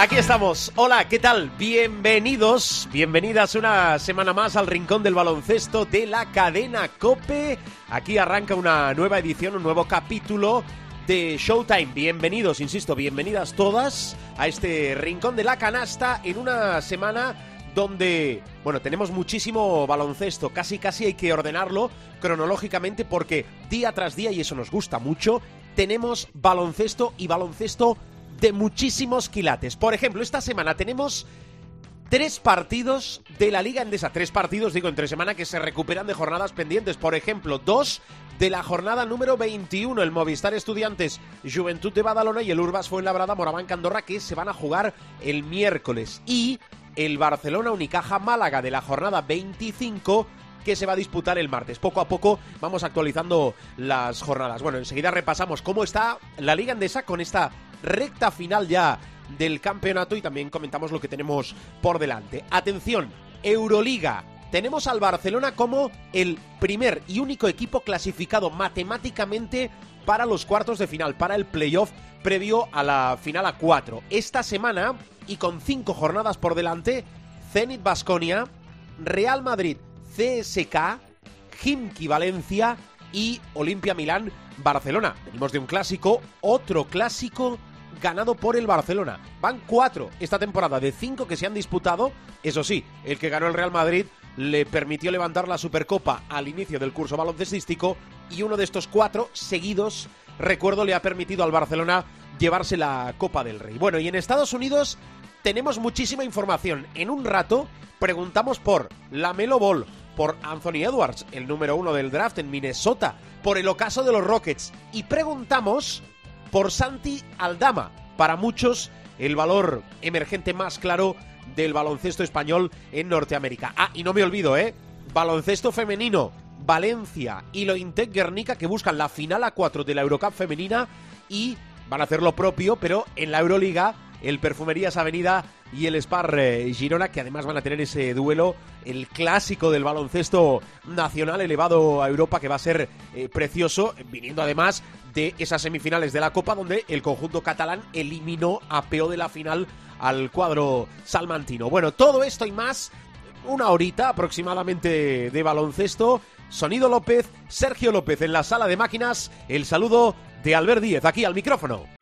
Aquí estamos. Hola, ¿qué tal? Bienvenidos, bienvenidas una semana más al Rincón del Baloncesto de la cadena Cope. Aquí arranca una nueva edición, un nuevo capítulo de Showtime. Bienvenidos, insisto, bienvenidas todas a este Rincón de la Canasta en una semana donde, bueno, tenemos muchísimo baloncesto, casi casi hay que ordenarlo cronológicamente porque día tras día, y eso nos gusta mucho, tenemos baloncesto y baloncesto de muchísimos quilates. Por ejemplo, esta semana tenemos tres partidos de la Liga Endesa. Tres partidos, digo, entre semana que se recuperan de jornadas pendientes. Por ejemplo, dos de la jornada número 21, el Movistar Estudiantes Juventud de Badalona y el Urbas Fuenlabrada Moraván Candorra, que se van a jugar el miércoles. Y el Barcelona Unicaja Málaga de la jornada 25 que se va a disputar el martes. Poco a poco vamos actualizando las jornadas. Bueno, enseguida repasamos cómo está la Liga Endesa con esta recta final ya del campeonato y también comentamos lo que tenemos por delante. Atención, Euroliga. Tenemos al Barcelona como el primer y único equipo clasificado matemáticamente para los cuartos de final, para el playoff previo a la final a cuatro. Esta semana, y con cinco jornadas por delante, Zenit Basconia, Real Madrid, CSK, Jimki Valencia y Olimpia Milán Barcelona. Venimos de un clásico, otro clásico ganado por el Barcelona. Van cuatro esta temporada de cinco que se han disputado. Eso sí, el que ganó el Real Madrid le permitió levantar la Supercopa al inicio del curso baloncestístico y uno de estos cuatro seguidos, recuerdo, le ha permitido al Barcelona llevarse la Copa del Rey. Bueno, y en Estados Unidos tenemos muchísima información. En un rato preguntamos por la Melo Ball, por Anthony Edwards, el número uno del draft en Minnesota, por el ocaso de los Rockets y preguntamos por Santi Aldama. Para muchos, el valor emergente más claro del baloncesto español en Norteamérica. Ah, y no me olvido, ¿eh? Baloncesto femenino. Valencia y lo Intec Guernica que buscan la final a 4 de la Eurocup femenina y van a hacer lo propio, pero en la Euroliga el Perfumerías Avenida y el Spar Girona, que además van a tener ese duelo, el clásico del baloncesto nacional elevado a Europa, que va a ser eh, precioso, viniendo además de esas semifinales de la Copa, donde el conjunto catalán eliminó a peo de la final al cuadro salmantino. Bueno, todo esto y más, una horita aproximadamente de baloncesto. Sonido López, Sergio López en la sala de máquinas, el saludo de Albert Díez aquí al micrófono.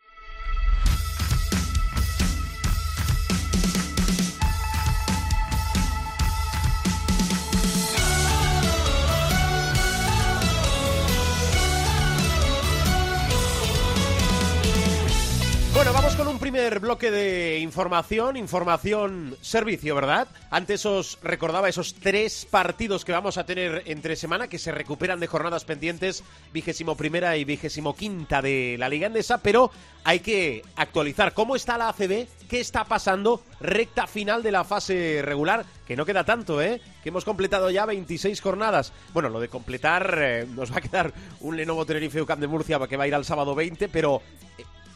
Con un primer bloque de información, información servicio, ¿verdad? Antes os recordaba esos tres partidos que vamos a tener entre semana que se recuperan de jornadas pendientes, vigésimo primera y vigésimo quinta de la Liga Endesa, pero hay que actualizar cómo está la ACB, qué está pasando, recta final de la fase regular, que no queda tanto, ¿eh? Que hemos completado ya 26 jornadas. Bueno, lo de completar eh, nos va a quedar un Lenovo Tenerife UCAM de Murcia que va a ir al sábado 20, pero...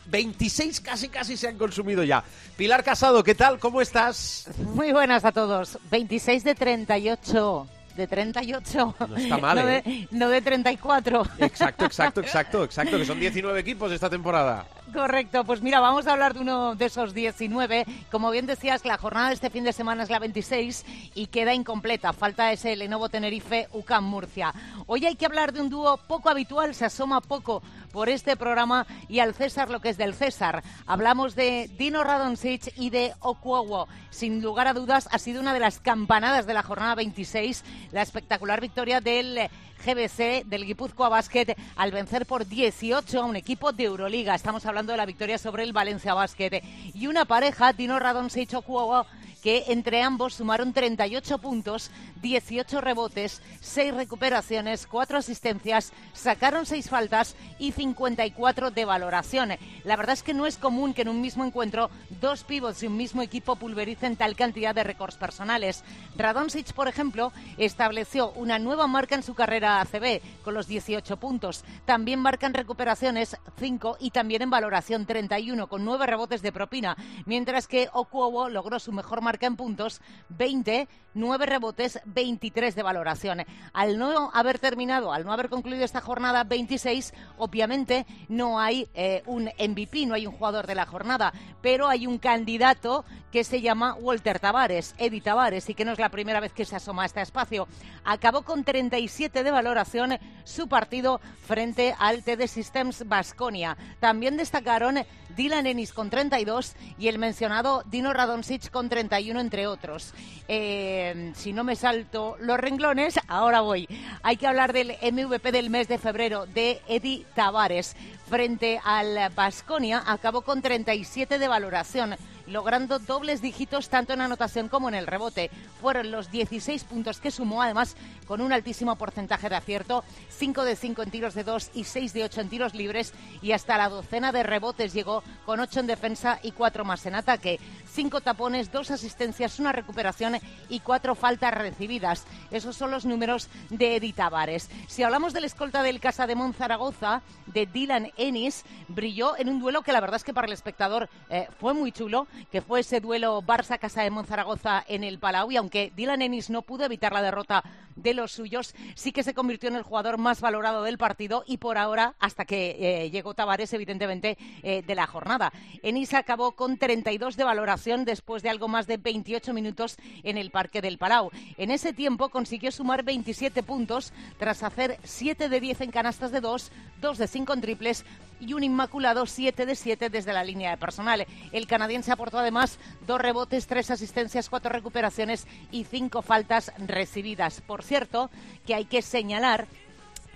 eh, 26 casi casi se han consumido ya. Pilar Casado, ¿qué tal? ¿Cómo estás? Muy buenas a todos. 26 de 38. De 38. No está mal, no, ¿eh? de, no de 34. Exacto, exacto, exacto, exacto, que son 19 equipos esta temporada. Correcto, pues mira, vamos a hablar de uno de esos 19. Como bien decías, la jornada de este fin de semana es la 26 y queda incompleta. Falta ese Lenovo Tenerife UCAM Murcia. Hoy hay que hablar de un dúo poco habitual, se asoma poco por este programa y al César lo que es del César. Hablamos de Dino Radonjic y de Okuowo. Sin lugar a dudas, ha sido una de las campanadas de la jornada 26, la espectacular victoria del GBC del Guipúzcoa Basket al vencer por 18 a un equipo de Euroliga. Estamos hablando de la victoria sobre el Valencia Basket. Y una pareja, Dino Radonjic Okuowo, que entre ambos sumaron 38 puntos, 18 rebotes, 6 recuperaciones, 4 asistencias, sacaron 6 faltas y 54 de valoración. La verdad es que no es común que en un mismo encuentro dos pivots de un mismo equipo pulvericen tal cantidad de récords personales. Radonjic, por ejemplo, estableció una nueva marca en su carrera ACB con los 18 puntos. También marcan recuperaciones 5 y también en valoración 31 con 9 rebotes de propina, mientras que Okuowo logró su mejor marca en puntos 20, 9 rebotes, 23 de valoración. Al no haber terminado, al no haber concluido esta jornada 26, obviamente no hay eh, un MVP, no hay un jugador de la jornada, pero hay un candidato que se llama Walter Tavares, Eddie Tavares, y que no es la primera vez que se asoma a este espacio. Acabó con 37 de valoración su partido frente al TD Systems Basconia. También destacaron Dylan Ennis con 32 y el mencionado Dino Radonjic con 31, entre otros. Eh, si no me salto los renglones, ahora voy. Hay que hablar del MVP del mes de febrero, de Eddie Tavares. Frente al Basconia, acabó con 37 de valoración logrando dobles dígitos tanto en anotación como en el rebote. Fueron los 16 puntos que sumó, además con un altísimo porcentaje de acierto, 5 de 5 en tiros de 2 y 6 de 8 en tiros libres y hasta la docena de rebotes llegó con 8 en defensa y 4 más en ataque. 5 tapones, 2 asistencias, una recuperación y 4 faltas recibidas. Esos son los números de Edith Tavares. Si hablamos del escolta del Casa de Monzaragoza, de Dylan Ennis, brilló en un duelo que la verdad es que para el espectador eh, fue muy chulo que fue ese duelo Barça-Casa de Monzaragoza en el Palau. Y aunque Dylan Ennis no pudo evitar la derrota de los suyos, sí que se convirtió en el jugador más valorado del partido y por ahora, hasta que eh, llegó Tavares, evidentemente, eh, de la jornada. Ennis acabó con 32 de valoración después de algo más de 28 minutos en el Parque del Palau. En ese tiempo consiguió sumar 27 puntos tras hacer 7 de 10 en canastas de 2, 2 de 5 en triples y un inmaculado 7 de 7 desde la línea de personal. El canadiense aportó además dos rebotes, tres asistencias, cuatro recuperaciones y cinco faltas recibidas. Por cierto, que hay que señalar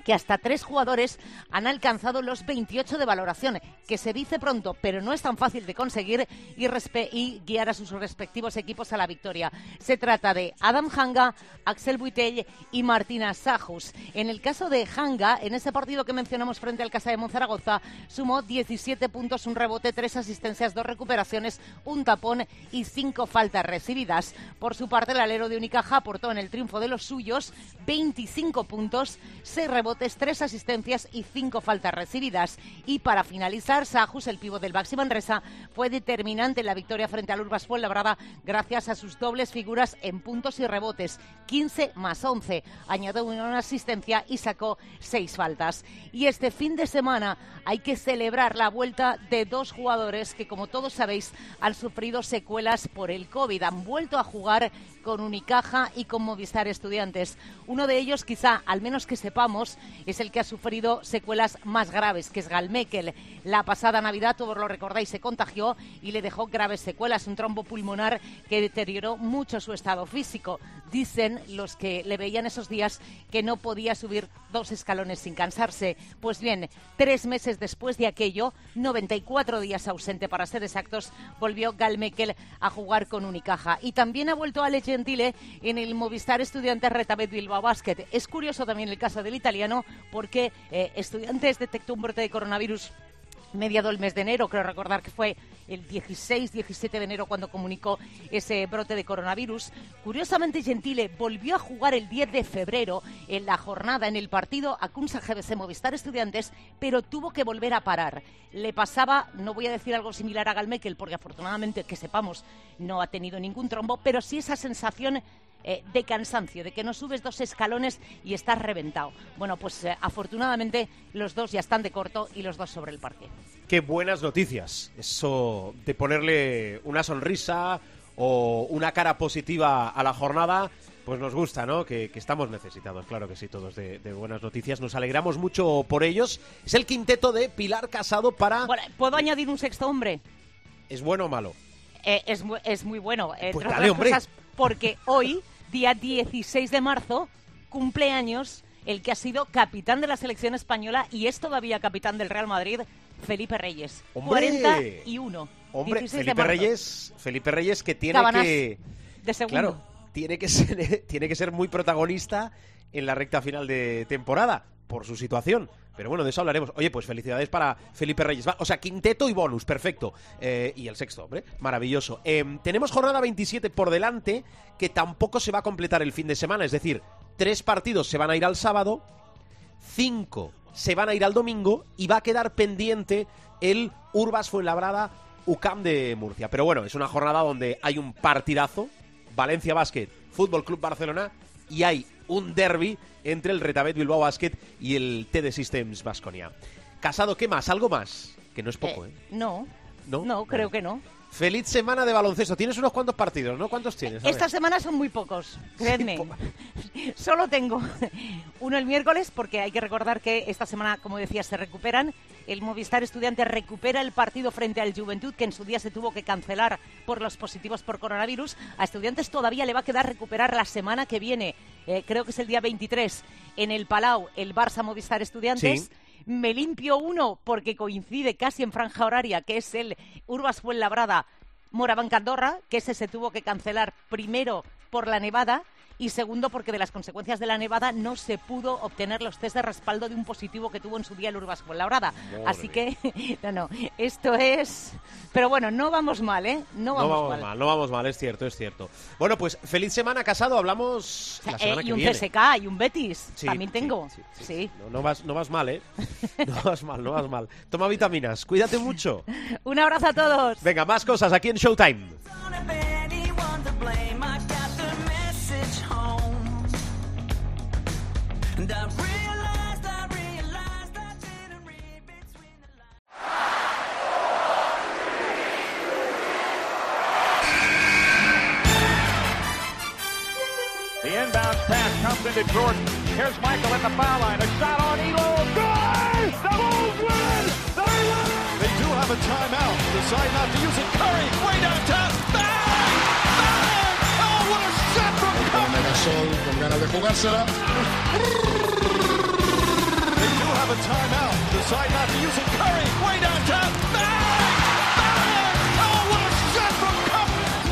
que hasta tres jugadores han alcanzado los 28 de valoración, que se dice pronto, pero no es tan fácil de conseguir y, guiar a sus respectivos equipos a la victoria. Se trata de Adam Hanga, Axel Buitell y Martina Sajus. En el caso de Hanga, en ese partido que mencionamos frente al Casa de Monzaragoza, sumó 17 puntos, un rebote, tres asistencias, dos recuperaciones, un tapón y cinco faltas recibidas. Por su parte, el alero de Unicaja aportó en el triunfo de los suyos 25 puntos, seis rebotes tres asistencias y cinco faltas recibidas. Y para finalizar, Sajus, el pivo del Baxi Manresa, fue determinante en la victoria frente al Urbas Fuenlabrada gracias a sus dobles figuras en puntos y rebotes, 15 más 11. Añadió una asistencia y sacó seis faltas. Y este fin de semana hay que celebrar la vuelta de dos jugadores que, como todos sabéis, han sufrido secuelas por el COVID. Han vuelto a jugar con Unicaja y con Movistar Estudiantes. Uno de ellos, quizá, al menos que sepamos, es el que ha sufrido secuelas más graves, que es Galmekel. La pasada Navidad, todos lo recordáis, se contagió y le dejó graves secuelas, un trombo pulmonar que deterioró mucho su estado físico. Dicen los que le veían esos días que no podía subir dos escalones sin cansarse. Pues bien, tres meses después de aquello, 94 días ausente para ser exactos, volvió Galmekel a jugar con Unicaja. Y también ha vuelto a Leche en el Movistar Estudiantes Retabet Bilbao Basket. Es curioso también el caso del italiano porque eh, Estudiantes detectó un brote de coronavirus mediado el mes de enero, creo recordar que fue el 16-17 de enero cuando comunicó ese brote de coronavirus. Curiosamente, Gentile volvió a jugar el 10 de febrero en la jornada en el partido Acunsa GBC Movistar Estudiantes, pero tuvo que volver a parar. Le pasaba, no voy a decir algo similar a Galmekel, porque afortunadamente, que sepamos, no ha tenido ningún trombo, pero sí esa sensación eh, de cansancio, de que no subes dos escalones y estás reventado. Bueno, pues eh, afortunadamente los dos ya están de corto y los dos sobre el parque. Qué buenas noticias. Eso de ponerle una sonrisa o una cara positiva a la jornada pues nos gusta, ¿no? Que, estamos necesitados, claro que sí, todos de, buenas noticias. Nos alegramos mucho por ellos. Es el quinteto de Pilar Casado para... ¿Puedo añadir un sexto hombre? ¿Es bueno o malo? Eh, es, es, muy bueno. Pues dale, hombre. porque hoy día 16 de marzo, cumpleaños el que ha sido capitán de la selección española y es todavía capitán del Real Madrid, Felipe Reyes. ¡Hombre! 41. Hombre, 16 de Felipe. Reyes, Felipe Reyes que tiene Cabanás, que de segundo. claro, tiene que ser tiene que ser muy protagonista en la recta final de temporada por su situación. Pero bueno, de eso hablaremos. Oye, pues felicidades para Felipe Reyes. O sea, quinteto y bonus, perfecto. Eh, y el sexto, hombre, maravilloso. Eh, tenemos jornada 27 por delante, que tampoco se va a completar el fin de semana. Es decir, tres partidos se van a ir al sábado, cinco se van a ir al domingo y va a quedar pendiente el Urbas Fuenlabrada UCAM de Murcia. Pero bueno, es una jornada donde hay un partidazo, Valencia Basket, Fútbol Club Barcelona, y hay un derby entre el Retabet Bilbao Basket y el TD Systems Basconia. Casado, ¿qué más? ¿Algo más? Que no es poco, ¿eh? No, ¿No? no, creo que no. Feliz semana de baloncesto. Tienes unos cuantos partidos, ¿no? ¿Cuántos tienes? Esta semana son muy pocos, creedme. Solo tengo uno el miércoles porque hay que recordar que esta semana, como decía, se recuperan. El Movistar Estudiante recupera el partido frente al Juventud que en su día se tuvo que cancelar por los positivos por coronavirus. A Estudiantes todavía le va a quedar recuperar la semana que viene, eh, creo que es el día 23, en el Palau, el Barça Movistar Estudiantes. Sí. Me limpio uno porque coincide casi en franja horaria, que es el Urbas Fuenlabrada Moraván Candorra, que ese se tuvo que cancelar primero por la nevada y segundo porque de las consecuencias de la nevada no se pudo obtener los test de respaldo de un positivo que tuvo en su día el Urbas Fuenlabrada. Madre Así que, no, no, esto es... Pero bueno, no vamos mal, ¿eh? No No vamos, vamos mal. mal, no vamos mal, es cierto, es cierto. Bueno, pues feliz semana casado, hablamos la Eh, semana y que un viene. CSK y un Betis, Sí, también sí, tengo. sí, sí, sí. sí. No, no vas, no vas mal, ¿eh? No vas mal, no vas mal. Toma vitaminas, cuídate mucho. Un abrazo a todos. Venga, más cosas aquí en Showtime. And I realized, I realized I didn't read between the lines. The inbound pass comes into Jordan. Here's Michael at the foul line. A shot on Elo. Good! The Bulls win! They win! They do have a timeout. Decide not to use it. Curry, way downtown. Bang! Megasol con ganas de jugársela. They do have a timeout. Decide not to use it. Curry, way downtown.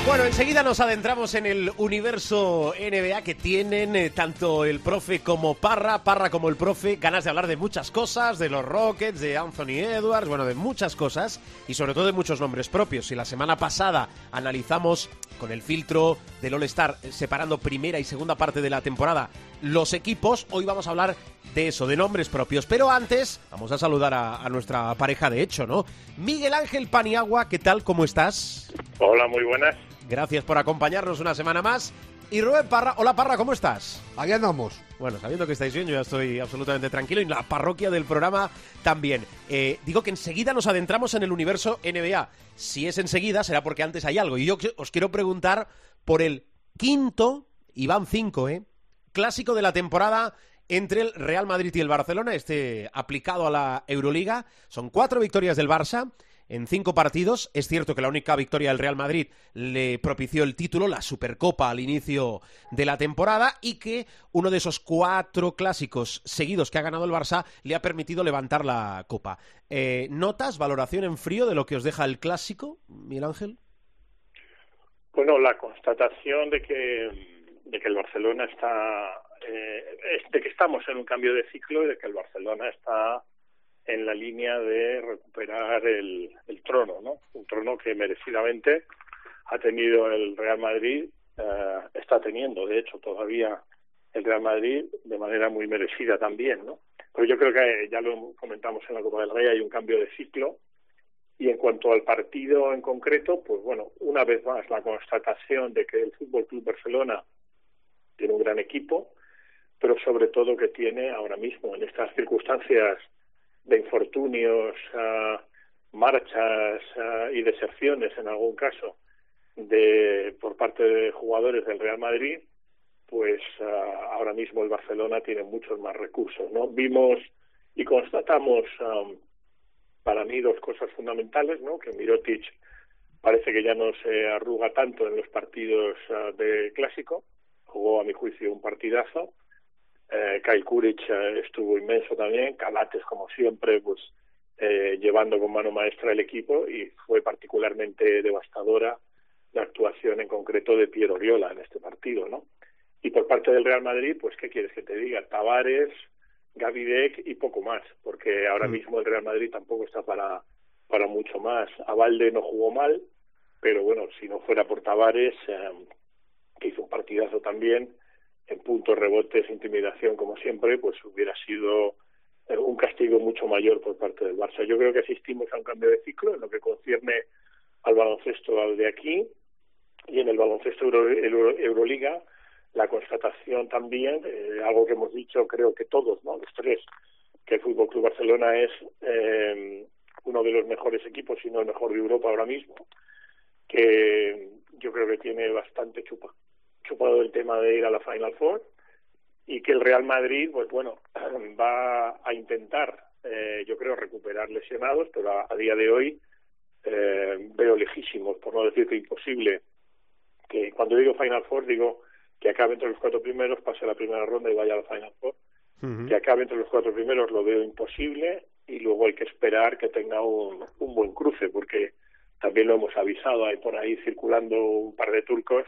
Bueno, enseguida nos adentramos en el universo NBA que tienen eh, tanto el profe como Parra, Parra como el profe, ganas de hablar de muchas cosas, de los Rockets, de Anthony Edwards, bueno, de muchas cosas y sobre todo de muchos nombres propios. Si la semana pasada analizamos con el filtro del All-Star eh, separando primera y segunda parte de la temporada los equipos, hoy vamos a hablar de eso, de nombres propios. Pero antes, vamos a saludar a, a nuestra pareja de hecho, ¿no? Miguel Ángel Paniagua, ¿qué tal? ¿Cómo estás? Hola, muy buenas. Gracias por acompañarnos una semana más. Y Rubén Parra, hola Parra, ¿cómo estás? Aquí andamos. Bueno, sabiendo que estáis bien, yo ya estoy absolutamente tranquilo y la parroquia del programa también. Eh, digo que enseguida nos adentramos en el universo NBA. Si es enseguida, será porque antes hay algo. Y yo os quiero preguntar por el quinto, y van cinco, ¿eh? Clásico de la temporada entre el Real Madrid y el Barcelona, este aplicado a la Euroliga. Son cuatro victorias del Barça en cinco partidos. Es cierto que la única victoria del Real Madrid le propició el título, la Supercopa al inicio de la temporada y que uno de esos cuatro clásicos seguidos que ha ganado el Barça le ha permitido levantar la Copa. Eh, ¿Notas, valoración en frío de lo que os deja el clásico, Miguel Ángel? Bueno, la constatación de que, el Barcelona está, eh, de que estamos en un cambio de ciclo y de que el Barcelona está en la línea de recuperar el, trono, ¿no? Un trono que merecidamente ha tenido el Real Madrid, eh, está teniendo, de hecho, todavía el Real Madrid de manera muy merecida también, ¿no? Pero yo creo que ya lo comentamos en la Copa del Rey, hay un cambio de ciclo y en cuanto al partido en concreto, pues bueno, una vez más la constatación de que el Fútbol Club Barcelona tiene un gran equipo, pero sobre todo que tiene ahora mismo en estas circunstancias de infortunios, marchas y deserciones en algún caso de por parte de jugadores del Real Madrid, pues ah, ahora mismo el Barcelona tiene muchos más recursos, ¿no? Vimos y constatamos ah, para mí dos cosas fundamentales, ¿no? Que Mirotic parece que ya no se arruga tanto en los partidos de clásico, jugó a mi juicio un partidazo. Eh, Kyle Kuric eh, estuvo inmenso también, Calates como siempre, pues eh, llevando con mano maestra el equipo y fue particularmente devastadora la actuación en concreto de Piero Oriola en este partido, ¿no? Y por parte del Real Madrid, pues, ¿qué quieres que te diga? Tavares, Gavidec y poco más, porque ahora mismo el Real Madrid tampoco está para, para mucho más. Avalde no jugó mal, pero bueno, si no fuera por Tavares, eh, que hizo un partidazo también, en puntos, rebotes, intimidación, como siempre, pues hubiera sido eh, un castigo mucho mayor por parte del Barça. Yo creo que asistimos a un cambio de ciclo en lo que concierne al baloncesto al de aquí y en el baloncesto Euro, Euro- Euroliga la constatación también, eh, algo que hemos dicho creo que todos, ¿no? los tres, que el Fútbol Club Barcelona es eh, uno de los mejores equipos, si no el mejor de Europa ahora mismo, que yo creo que tiene bastante chupa, chupado el tema de ir a la Final Four y que el Real Madrid, pues bueno, va a intentar, eh, yo creo, recuperar lesionados, pero a, a día de hoy eh, veo lejísimos, por no decir que imposible, que cuando digo Final Four digo que acabe entre los cuatro primeros, pase la primera ronda y vaya a la Final Four. Que acabe entre los cuatro primeros lo veo imposible y luego hay que esperar que tenga un, un buen cruce, porque también lo hemos avisado, hay por ahí circulando un par de turcos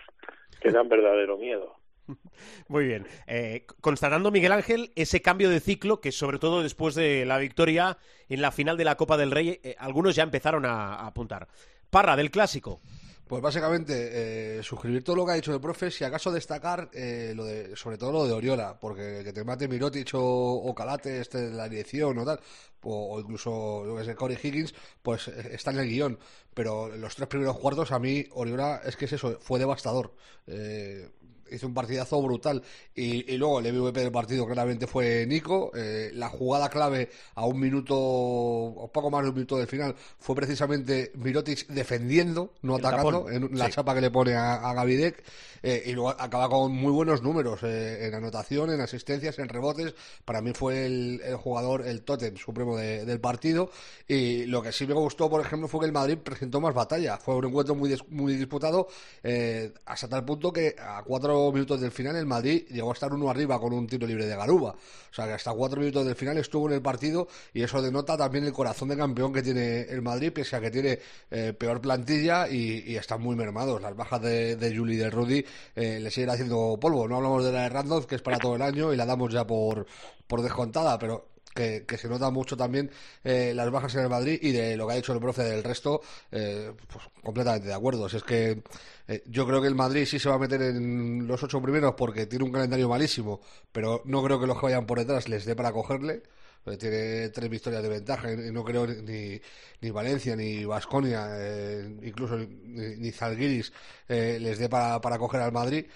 que dan verdadero miedo. Muy bien. Eh, constatando, Miguel Ángel, ese cambio de ciclo que, sobre todo después de la victoria en la final de la Copa del Rey, eh, algunos ya empezaron a, a apuntar. Parra, del clásico. Pues básicamente, eh, suscribir todo lo que ha dicho el profe, si acaso destacar eh, lo de, sobre todo lo de Oriola, porque que te mate Mirotic o, o Calate este de la dirección o tal, o, incluso lo que es Corey Higgins, pues eh, está en el guion. Pero los tres primeros cuartos a mí Oriola es que es eso, fue devastador. Eh, hizo un partidazo brutal y, y luego el MVP del partido claramente fue Nico eh, la jugada clave a un minuto o poco más de un minuto del final fue precisamente Mirotic defendiendo no El atacando tapón, en la sí. chapa que le pone a, a Gavidec eh, y luego acaba con muy buenos números eh, en anotación, en asistencias, en rebotes. Para mí fue el, el jugador, el tótem supremo de- del partido. Y lo que sí me gustó, por ejemplo, fue que el Madrid presentó más batalla. Fue un encuentro muy, muy disputado hasta tal punto que a cuatro minutos del final el Madrid llegó a estar uno arriba con un tiro libre de Garuba. O sea que hasta cuatro minutos del final estuvo en el partido y eso denota también el corazón de campeón que tiene el Madrid, pese a que tiene eh, peor plantilla y, están muy mermados. Las bajas de, Juli y de Rudy eh, le siguen haciendo polvo. No hablamos de la de Randolph, que es para todo el año y la damos ya por descontada, pero que, se nota mucho también eh, las bajas en el Madrid y de lo que ha dicho el profe del resto, eh, pues completamente de acuerdo. Si es que eh, yo creo que el Madrid sí se va a meter en los ocho primeros porque tiene un calendario malísimo, pero no creo que los que vayan por detrás les dé para cogerle. Eh, Tiene tres victorias de ventaja y no creo ni, ni Valencia ni Vasconia, incluso ni, ni Zalgiris eh, les dé para, para coger al Madrid.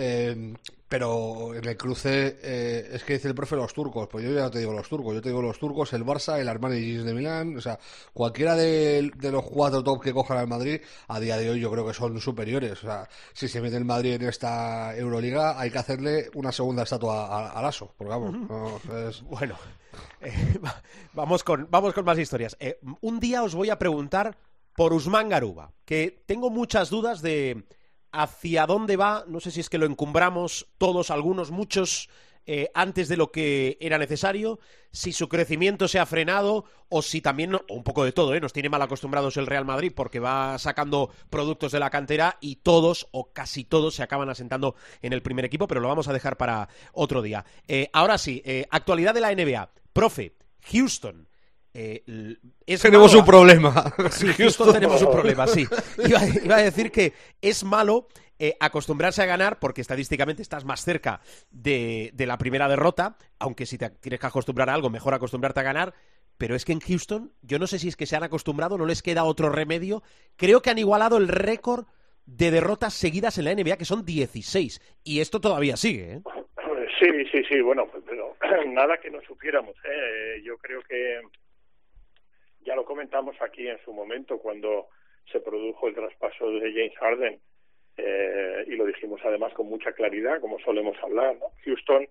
Eh, pero en el cruce eh, es que dice el profe los turcos, pues yo ya no te digo los turcos, yo te digo los turcos, el Barça, el Armani Jeans de Milán, o sea, cualquiera de, de los cuatro top que cojan al Madrid, a día de hoy yo creo que son superiores. O sea, si se mete el Madrid en esta Euroliga, hay que hacerle una segunda estatua a, a Lasso, porque vamos, no, es- Bueno, eh, va- vamos, con, vamos con más historias. Eh, un día os voy a preguntar por Usman Garuba, que tengo muchas dudas de hacia dónde va. No sé si es que lo encumbramos todos, algunos, muchos, eh, antes de lo que era necesario, si su crecimiento se ha frenado o si también, un poco de todo, ¿eh? nos tiene mal acostumbrados el Real Madrid porque va sacando productos de la cantera y todos o casi todos se acaban asentando en el primer equipo, pero lo vamos a dejar para otro día. Eh, ahora sí, eh, actualidad de la NBA. Profe, Houston. Eh, es tenemos malo- un problema. Sí, Houston tenemos un problema, sí. Iba, iba a decir que es malo eh, acostumbrarse a ganar porque estadísticamente estás más cerca de, de la primera derrota, aunque si te tienes que acostumbrar a algo, mejor acostumbrarte a ganar. Pero es que en Houston, yo no sé si es que se han acostumbrado, no les queda otro remedio. Creo que han igualado el récord de derrotas seguidas en la NBA, que son 16. Y esto todavía sigue, ¿eh? Sí, sí, sí, bueno, pues, pero nada que no supiéramos. ¿eh? Yo creo que ya lo comentamos aquí en su momento cuando se produjo el traspaso de James Harden eh, y lo dijimos además con mucha claridad, como solemos hablar. ¿no? Houston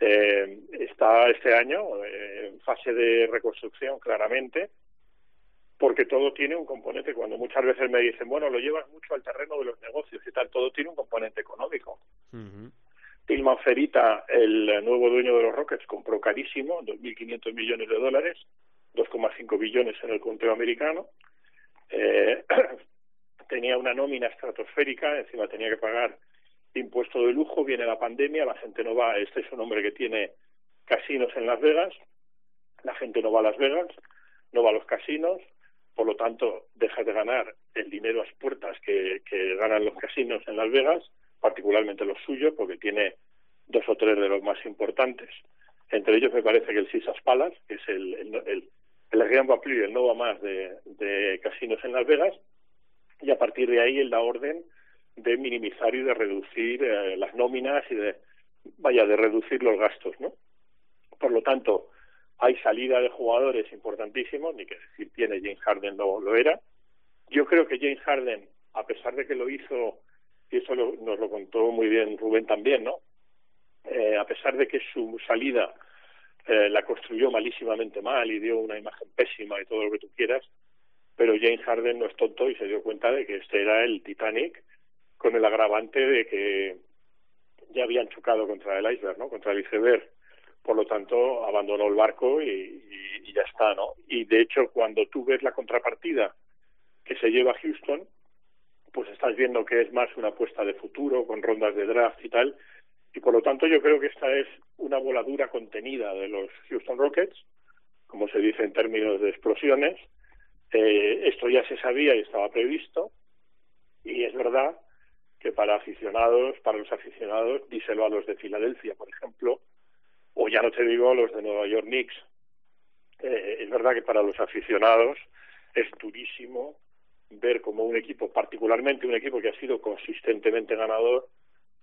eh, está este año eh, en fase de reconstrucción claramente porque todo tiene un componente. Cuando muchas veces me dicen, bueno, lo llevas mucho al terreno de los negocios y tal, todo tiene un componente económico. Tilman Ferita, el nuevo dueño de los Rockets, compró carísimo, 2.500 millones de dólares, 2,5 billones en el conteo americano. Eh, tenía una nómina estratosférica, encima tenía que pagar impuesto de lujo, viene la pandemia, la gente no va, este es un hombre que tiene casinos en Las Vegas, la gente no va a Las Vegas, no va a los casinos, por lo tanto deja de ganar el dinero a las puertas que, ganan los casinos en Las Vegas, particularmente los suyos, porque tiene dos o tres de los más importantes. Entre ellos me parece que el Sisas Palace, que es el, el, el, el Grand Papli, el Nova más de, casinos en Las Vegas, y a partir de ahí él da orden de minimizar y de reducir eh, las nóminas y de, vaya, de reducir los gastos, ¿no? Por lo tanto, hay salida de jugadores importantísimos, ni que decir tiene James Harden lo, lo era. Yo creo que James Harden, a pesar de que lo hizo, y eso lo, nos lo contó muy bien Rubén también, ¿no? Eh, a pesar de que su salida eh, la construyó malísimamente mal y dio una imagen pésima y todo lo que tú quieras, pero James Harden no es tonto y se dio cuenta de que este era el Titanic con el agravante de que ya habían chocado contra el iceberg, ¿no? Contra el iceberg. Por lo tanto, abandonó el barco y, y, ya está, ¿no? Y de hecho, cuando tú ves la contrapartida que se lleva Houston, pues estás viendo que es más una apuesta de futuro con rondas de draft y tal. Y por lo tanto, yo creo que esta es una voladura contenida de los Houston Rockets, como se dice en términos de explosiones. Eh, esto ya se sabía y estaba previsto. Y es verdad que para aficionados, para los aficionados, díselo a los de Filadelfia, por ejemplo, o ya no te digo a los de Nueva York Knicks. Eh, es verdad que para los aficionados es durísimo ver como un equipo, particularmente un equipo que ha sido consistentemente ganador,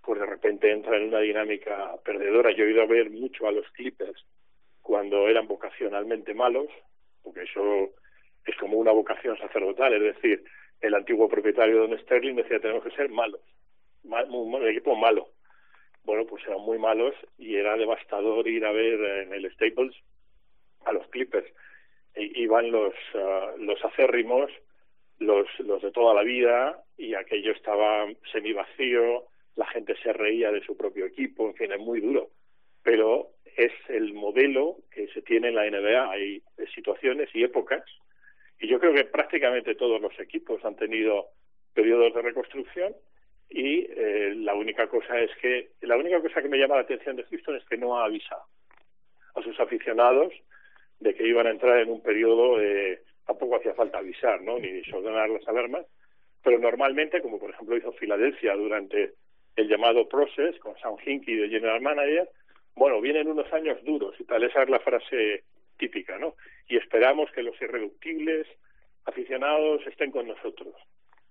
pues de repente entra en una dinámica perdedora. Yo he ido a ver mucho a los Clippers cuando eran vocacionalmente malos, porque eso es como una vocación sacerdotal, es decir, el antiguo propietario Don Sterling decía tenemos que ser malos, mal, un, equipo malo. Bueno, pues eran muy malos y era devastador ir a ver en el Staples a los Clippers. Iban los, uh, los acérrimos, los, los de toda la vida y aquello estaba semi vacío, la gente se reía de su propio equipo, en fin, es muy duro. Pero es el modelo que se tiene en la NBA. Hay situaciones y épocas y yo creo que prácticamente todos los equipos han tenido periodos de reconstrucción y eh, la única cosa es que la única cosa que me llama la atención de Houston es que no ha avisado a sus aficionados de que iban a entrar en un periodo de tampoco hacía falta avisar no ni desordenar las alarmas pero normalmente como por ejemplo hizo Filadelfia durante el llamado process con Sam Hinkie de general manager bueno vienen unos años duros y tal esa es la frase típica no y esperamos que los irreductibles aficionados estén con nosotros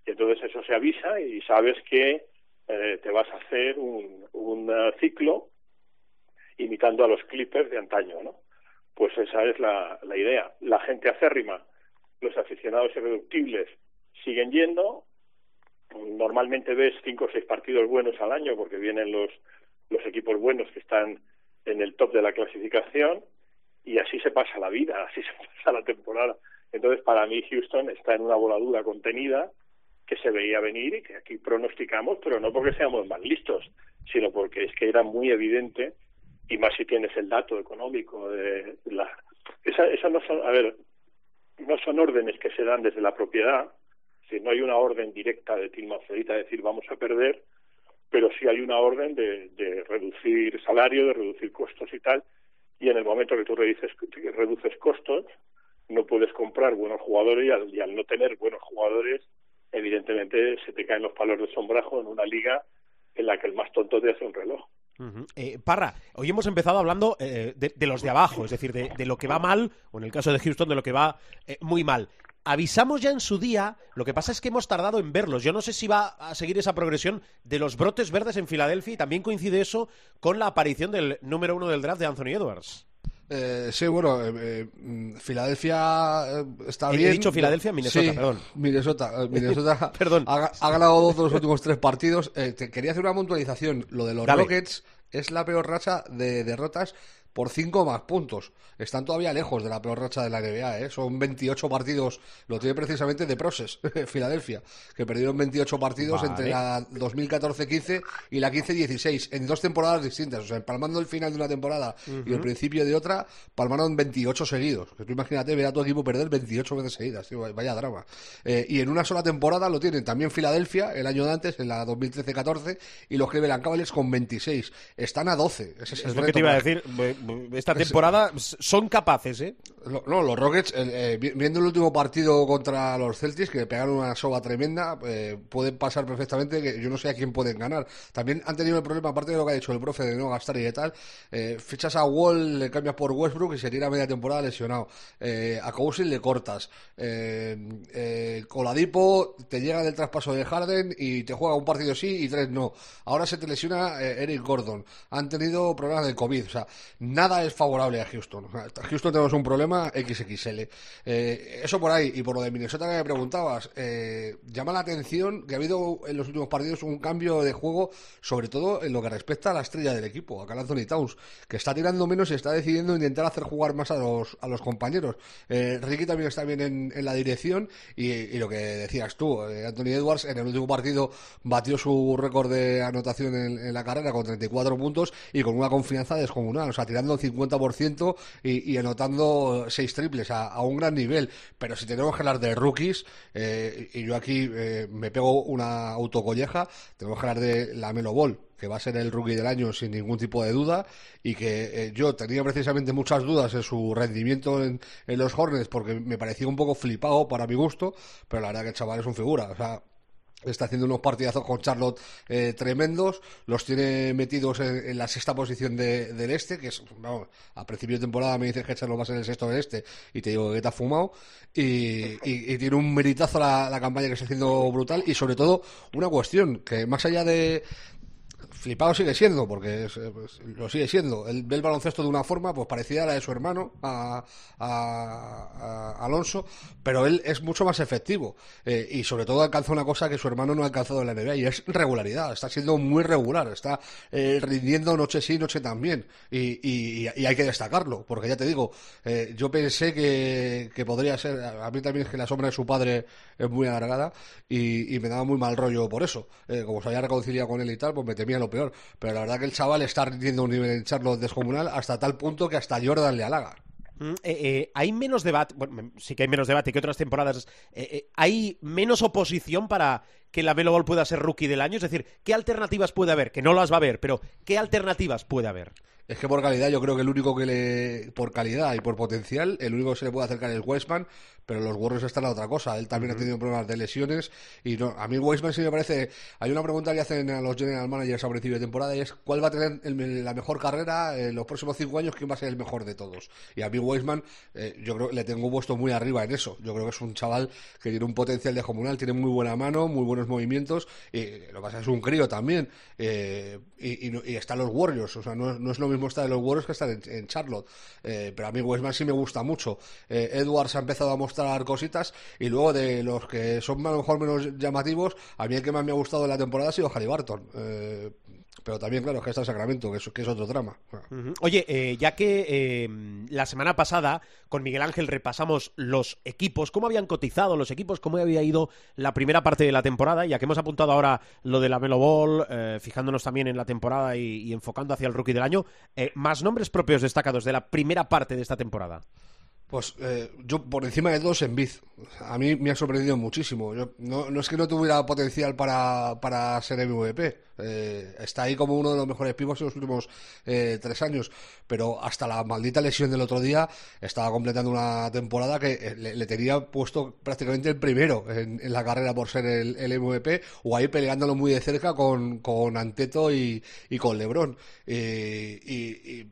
y entonces eso se avisa y sabes que eh, te vas a hacer un, un uh, ciclo imitando a los clippers de antaño, ¿no? Pues esa es la, la idea. La gente acérrima, los aficionados irreductibles siguen yendo. Normalmente ves cinco o seis partidos buenos al año porque vienen los, los equipos buenos que están en el top de la clasificación y así se pasa la vida, así se pasa la temporada. Entonces, para mí, Houston está en una voladura contenida que se veía venir y que aquí pronosticamos, pero no porque seamos más listos, sino porque es que era muy evidente, y más si tienes el dato económico de la... Esa, esa no son, a ver, no son órdenes que se dan desde la propiedad, si no hay una orden directa de Tilma Fredita de decir vamos a perder, pero sí hay una orden de, de reducir salario, de reducir costos y tal, y en el momento que tú reduces, costos, no puedes comprar buenos jugadores y al, no tener buenos jugadores, evidentemente se te caen los palos de sombrajo en una liga en la que el más tonto te hace un reloj. Uh Parra, hoy hemos empezado hablando eh, de, de, los de abajo, es decir, de, de, lo que va mal, o en el caso de Houston, de lo que va eh, muy mal. Avisamos ya en su día, lo que pasa es que hemos tardado en verlos. Yo no sé si va a seguir esa progresión de los brotes verdes en Filadelfia y también coincide eso con la aparición del número uno del draft de Anthony Edwards. Eh, sí, bueno, eh, Filadelfia eh, está He bien. He dicho Filadelfia, Minnesota, sí, perdón. Minnesota, eh, Minnesota perdón. Ha, ha, ganado dos de los últimos tres partidos. Eh, te quería hacer una puntualización. Lo de los Dale. Rockets es la peor racha de derrotas por 5 más puntos. Están todavía lejos de la peor racha de la NBA, ¿eh? Son 28 partidos, lo tiene precisamente de Process, Filadelfia, que perdieron 28 partidos Vale. entre la 2014-15 y la 15-16, en dos temporadas distintas. O sea, palmando el final de una temporada y el principio de otra, palmaron 28 seguidos. Que tú imagínate ver a tu equipo perder 28 veces seguidas, tío, vaya drama. Eh, y en una sola temporada lo tienen también Filadelfia, el año de antes, en la 2013-14, y los Cleveland Cavaliers con 26. Están a 12. Ese es, el lo que te iba a decir. Esta temporada son capaces, ¿eh? No, los Rockets, eh, vi- viendo el último partido contra los Celtics, que pegaron una soba tremenda, eh, pueden pasar perfectamente, que yo no sé a quién pueden ganar. También han tenido el problema, aparte de lo que ha dicho el profe de no gastar y de tal, eh, fichas a Wall, le cambias por Westbrook y se tira media temporada lesionado. Eh, a Cousin le cortas. Coladipo te llega del traspaso de Harden y te juega un partido sí y tres no. Ahora se te lesiona Eric Gordon. Han tenido problemas del COVID. O sea, nada es favorable a Houston. O sea, Houston tenemos un problema XXL. Eh, eso por ahí. Y por lo de Minnesota que me preguntabas, eh, llama la atención que ha habido en los últimos partidos un cambio de juego, sobre todo en lo que respecta a la estrella del equipo, a Carl Anthony Towns, que está tirando menos y está decidiendo intentar hacer jugar más a los, a los compañeros. Eh, Ricky también está bien en, en la dirección y, y lo que decías tú, eh, Anthony Edwards en el último partido batió su récord de anotación en, en la carrera con 34 puntos y con una confianza descomunal, o sea, tirando el 50% y, anotando seis triples a, a un gran nivel. Pero si tenemos que hablar de rookies, eh, y yo aquí eh, me pego una autocolleja, tenemos que hablar de la Melo Ball que va a ser el rookie del año sin ningún tipo de duda y que eh, yo tenía precisamente muchas dudas en su rendimiento en, en los Hornets porque me parecía un poco flipado para mi gusto, pero la verdad que el chaval es un figura, o sea, Está haciendo unos partidazos con Charlotte eh, tremendos, los tiene metidos en, la sexta posición de- del este, que es, a principio de temporada me dices que Charlotte va a ser el sexto del este, y te digo que te ha fumado, y tiene un meritazo la, la campaña que está haciendo brutal, y sobre todo una cuestión, que más allá de, flipado sigue siendo, porque eh, pues, lo sigue siendo. Él ve el baloncesto de una forma pues parecida a la de su hermano, a, Alonso, pero él es mucho más efectivo. Eh, y sobre todo alcanza una cosa que su hermano no ha alcanzado en la NBA, y es regularidad. Está siendo muy regular, está eh, rindiendo noche sí, noche también. Y, y- hay que destacarlo, porque ya te digo, yo pensé que, que podría ser, a mí también es que la sombra de su padre es muy alargada, y, me daba muy mal rollo por eso. Como se había reconciliado con él y tal, pues me temía lo peor. Pero la verdad que el chaval está rindiendo un nivel en Charlotte descomunal hasta tal punto que hasta Jordan le halaga. Mm, eh, eh, hay menos debate, bueno, mm, sí que hay menos debate que otras temporadas. eh, hay menos oposición para que la Melo Ball pueda ser rookie del año. Es decir, ¿qué alternativas puede haber? Que no las va a haber, pero ¿qué alternativas puede haber? Es que por calidad yo creo que el único que le... Por calidad y por potencial, el único que se le puede acercar es Weisman, pero los Warriors están a otra cosa. Él también ha tenido problemas de lesiones y no, a mí Weisman sí me parece... Hay una pregunta que hacen a los general managers a principio de temporada y es ¿cuál va a tener el- la mejor carrera en los próximos cinco años? ¿Quién va a ser el mejor de todos? Y a mí Weisman eh, yo creo que le tengo puesto muy arriba en eso. Yo creo que es un chaval que tiene un potencial de comunal, tiene muy buena mano, muy buenos movimientos y lo que pasa es un crío también. eh, y, y están los Warriors, o sea, no, es- no es lo mismo estar en los Warriors que estar en, en Charlotte. Eh, pero a mí Westman sí me gusta mucho. Edwards ha empezado a mostrar cositas y luego de los que son a lo mejor menos llamativos, a mí el que más me ha gustado de la temporada ha sido Halliburton. Eh, pero también, claro, que está en Sacramento, que es, que es otro drama. Oye, eh, ya que eh, la semana pasada con Miguel Ángel repasamos los equipos, cómo habían cotizado los equipos, cómo había ido la primera parte de la temporada, ya que hemos apuntado ahora lo de la Melo Ball, eh, fijándonos también en la temporada y, y enfocando hacia el rookie del año, eh, más nombres propios destacados de la primera parte de esta temporada. Pues eh, yo por encima de todos en Biz. A mí me ha sorprendido muchísimo. Yo, no, no es que no tuviera potencial para, para ser MVP. Eh, está ahí como uno de los mejores pibos en los últimos eh, tres años. Pero hasta la maldita lesión del otro día estaba completando una temporada que eh, le, tenía puesto prácticamente el primero en, en la carrera por ser el, el MVP o ahí peleándolo muy de cerca con, con Anteto y, y con Lebron. Eh, y- y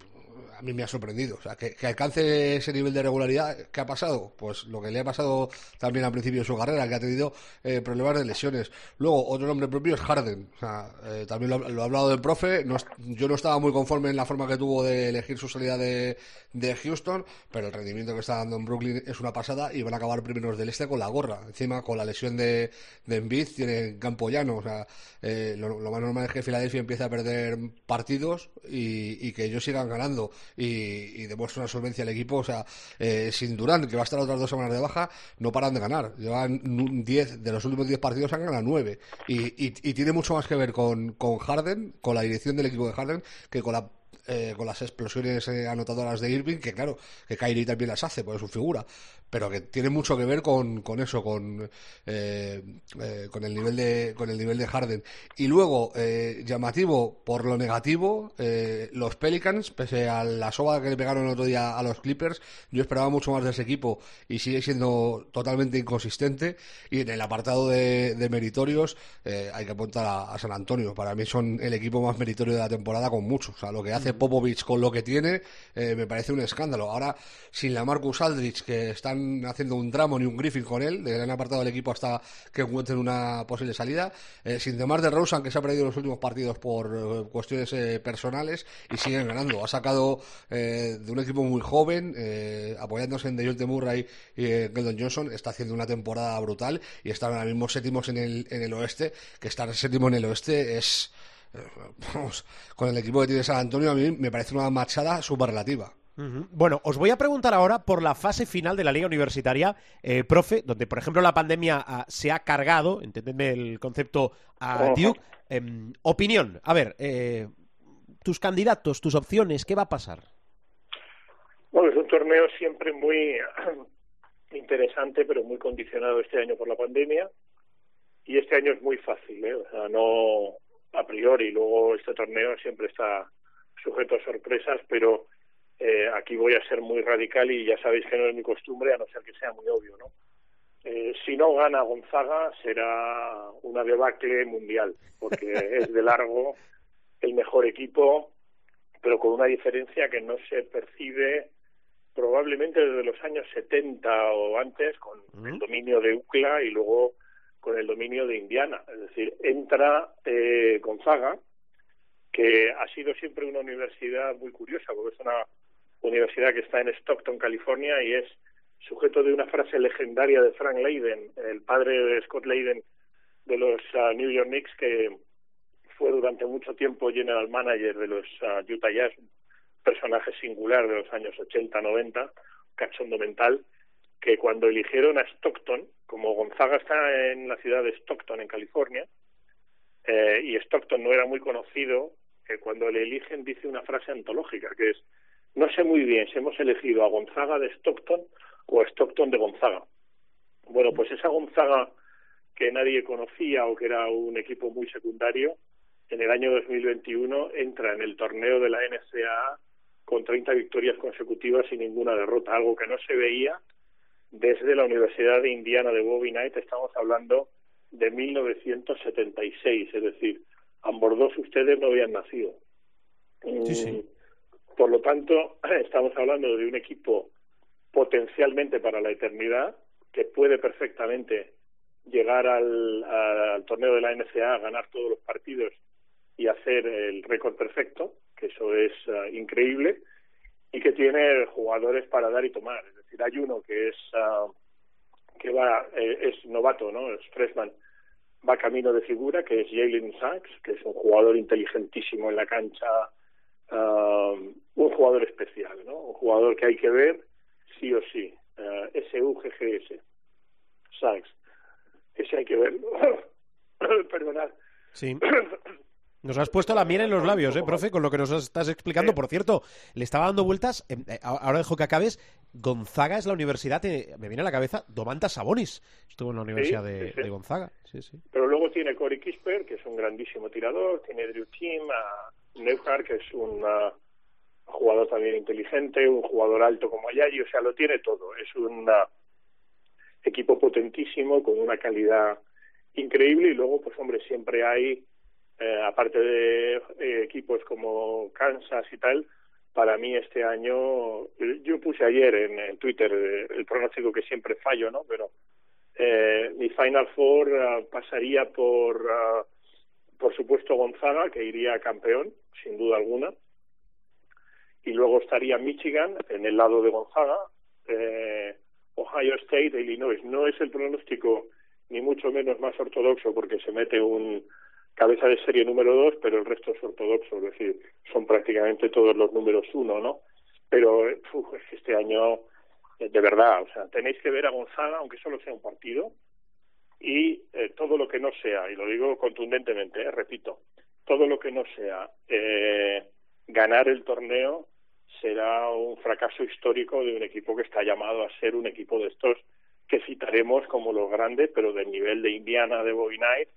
a mí me ha sorprendido. O sea, que, que alcance ese nivel de regularidad, ¿qué ha pasado? Pues lo que le ha pasado también al principio de su carrera, que ha tenido eh, problemas de lesiones. Luego, otro nombre propio es Harden. O sea, eh, también lo, lo ha hablado del profe. No yo no estaba muy conforme en la forma que tuvo de elegir su salida de, de Houston, pero el rendimiento que está dando en Brooklyn es una pasada y van a acabar primeros del este con la gorra. Encima, con la lesión de, de Embiid, tiene campo llano. O sea, eh, lo, lo más normal es que Filadelfia empiece a perder partidos y, y que ellos sigan ganando. Y, y demuestra una solvencia el equipo. O sea, eh, sin Durán, que va a estar otras dos semanas de baja, no paran de ganar. Llevan 10, de los últimos 10 partidos han ganado 9. Y, tiene mucho más que ver con, con Harden, con la dirección del equipo de Harden, que con la eh, con las explosiones eh, anotadoras de Irving, que claro, que Kyrie también las hace, por su figura, pero que tiene mucho que ver con, con eso, con, eh, eh, con el nivel de con el nivel de Harden. Y luego, eh, llamativo por lo negativo, eh, los Pelicans, pese a la soba que le pegaron el otro día a los Clippers, yo esperaba mucho más de ese equipo y sigue siendo totalmente inconsistente. Y en el apartado de, de meritorios, eh, hay que apuntar a, a San Antonio. Para mí son el equipo más meritorio de la temporada con mucho. O sea, lo que hace Popovich con lo que tiene, me parece un escándalo. Ahora, sin la Marcus Aldrich, que están haciendo un tramo ni un Griffin con él, le han apartado del equipo hasta que encuentren una posible salida, eh, sin Demar de Rosen, que se ha perdido los últimos partidos por eh, cuestiones eh, personales, y siguen ganando. Ha sacado eh, de un equipo muy joven, eh, apoyándose en Dejounte Murray y Keldon Johnson, está haciendo una temporada brutal y están ahora mismo séptimos en el, en el oeste, que estar séptimo en el oeste es con el equipo que tiene San Antonio a mí me parece una machada súper Bueno, os voy a preguntar ahora por la fase final de la liga universitaria, eh, profe, donde por ejemplo la pandemia ah, se ha cargado, entendedme el concepto a. Duke. Em, opinión, a ver, eh, tus candidatos, tus opciones, ¿qué va a pasar? Bueno, es un torneo siempre muy interesante, pero muy condicionado este año por la pandemia. Y este año es muy fácil, ¿eh? O sea, no a priori. Luego este torneo siempre está sujeto a sorpresas, pero eh, aquí voy a ser muy radical y ya sabéis que no es mi costumbre, a no ser que sea muy obvio, ¿no? Eh, si no gana Gonzaga será una debacle mundial, porque es de largo el mejor equipo, pero con una diferencia que no se percibe probablemente desde los años 70 o antes, con el dominio de UCLA y luego con el dominio de Indiana. Es decir, entra eh, Gonzaga, que ha sido siempre una universidad muy curiosa, porque es una universidad que está en Stockton, California, y es sujeto de una frase legendaria de Frank Leiden, el padre de Scott Leiden de los ah, New York Knicks, que fue durante mucho tiempo general manager de los ah, Utah Jazz, personaje singular de los años 80, 90, cachondo mental, que cuando eligieron a Stockton, como Gonzaga está en la ciudad de Stockton, en California, eh, y Stockton no era muy conocido, que cuando le eligen dice una frase antológica, que es, no sé muy bien si hemos elegido a Gonzaga de Stockton o a Stockton de Gonzaga. Bueno, pues esa Gonzaga que nadie conocía o que era un equipo muy secundario, en el año 2021 entra en el torneo de la NCAA con 30 victorias consecutivas sin ninguna derrota, algo que no se veía desde la Universidad de Indiana de Bobby Knight, estamos hablando de 1976, es decir, ambos dos ustedes no habían nacido. Sí, sí. Por lo tanto, estamos hablando de un equipo potencialmente para la eternidad, que puede perfectamente llegar al, al torneo de la NCAA, ganar todos los partidos y hacer el récord perfecto, que eso es ah, increíble, y que tiene jugadores para dar y tomar. Es decir, hay uno que es ah, que va eh, es novato, no, es freshman, va camino de figura, que es Jalen Sachs, que es un jugador inteligentísimo en la cancha, ah, un jugador especial, ¿no? Un jugador que hay que ver sí o sí. Uh, S-U-G-G-S. Sachs. Ese hay que verlo. Perdonad. Sí. Nos has puesto la miel en los labios, ¿eh, profe? Con lo que nos estás explicando. Por cierto, le estaba dando vueltas. eh, eh, ahora dejo que acabes. Gonzaga es la universidad, eh, me viene a la cabeza, Domantas Sabonis. Estuvo en la Universidad de, sí, sí. de Gonzaga. Sí. Pero luego tiene Corey Kisper, que es un grandísimo tirador, tiene Drew Team, a Neuhardt, que es un uh, jugador también inteligente, un jugador alto como Ayayi, o sea, lo tiene todo. Es un uh, equipo potentísimo, con una calidad increíble, y luego, pues hombre, siempre hay, eh, aparte de eh, equipos como Kansas y tal, para mí este año, yo puse ayer en, Twitter eh, el pronóstico que siempre fallo, ¿no? Pero eh, mi Final Four uh, pasaría por, uh, por supuesto, Gonzaga, que iría campeón, sin duda alguna. Y luego estaría Michigan en el lado de Gonzaga, eh, Ohio State e Illinois. No es el pronóstico ni mucho menos más ortodoxo porque se mete un cabeza de serie número dos, pero el resto es ortodoxo, es decir, son prácticamente todos los números uno, ¿no? Pero uf, este año, eh, de verdad, o sea, tenéis que ver a Gonzaga, aunque solo sea un partido, y eh, todo lo que no sea, y lo digo contundentemente, repito, todo lo que no sea eh, ganar el torneo será un fracaso histórico de un equipo que está llamado a ser un equipo de estos que citaremos como los grandes, pero del nivel de Indiana de Bobby Knight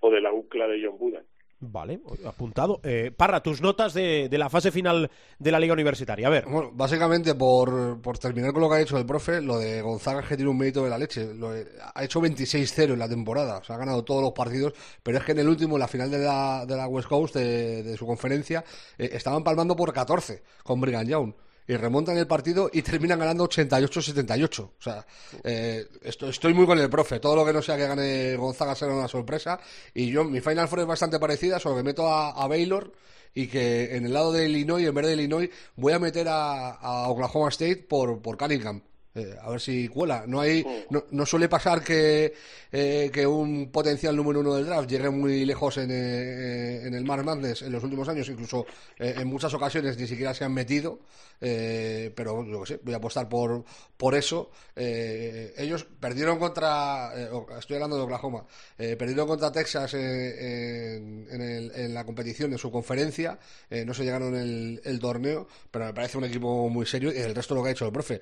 o de la UCLA de John Wooden. Vale, apuntado. Eh, Parra, tus notas de, de la fase final de la Liga Universitaria. A ver. Bueno, básicamente por, por terminar con lo que ha dicho el profe, lo de Gonzaga es que tiene un mérito de la leche. Lo de- ha hecho 26-0 en la temporada, o sea, ha ganado todos los partidos, pero es que en el último, en la final de la, de la West Coast, de, de su conferencia, eh, estaban palmando por 14 con Brigham Young. Y remontan el partido y terminan ganando 88-78. O sea, eh, esto- estoy muy con el profe. Todo lo que no sea que gane Gonzaga será una sorpresa. Y yo, mi Final Four es bastante parecida, solo que meto a, a Baylor y que en el lado de Illinois, en vez de Illinois, voy a meter a, a Oklahoma State por, por Cunningham. Eh, a ver si cuela. No hay, no, no suele pasar que, eh, que un potencial número uno del draft llegue muy lejos en, eh, en el Mar Madness en los últimos años, incluso eh, en muchas ocasiones ni siquiera se han metido. Eh, pero yo qué sé, voy a apostar por, por eso. Eh, ellos perdieron contra, eh, estoy hablando de Oklahoma, eh, perdieron contra Texas en, en el- en la competición, en su conferencia. no se llegaron el, el torneo, pero me parece un equipo muy serio. Y el resto lo que ha hecho el profe.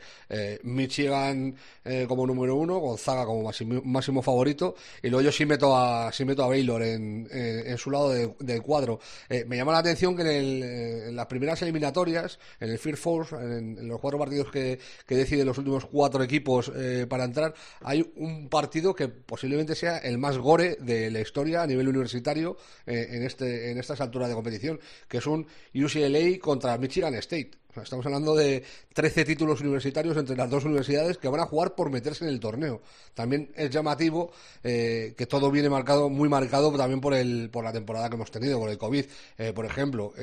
Michigan como número uno, Gonzaga como máximo, favorito. Y luego yo sí meto a, sí meto a Baylor en, en- su lado de- del cuadro. Me llama la atención que en, el, en las primeras eliminatorias, en el Fear En, los cuatro partidos que, que deciden los últimos cuatro equipos eh, para entrar, hay un partido que posiblemente sea el más gore de la historia a nivel universitario eh, en, este, en estas alturas de competición, que es un UCLA contra Michigan State. Estamos hablando de 13 títulos universitarios entre las dos universidades que van a jugar por meterse en el torneo. También es llamativo eh, que todo viene marcado, muy marcado también por el, por la temporada que hemos tenido, por el COVID. Por ejemplo,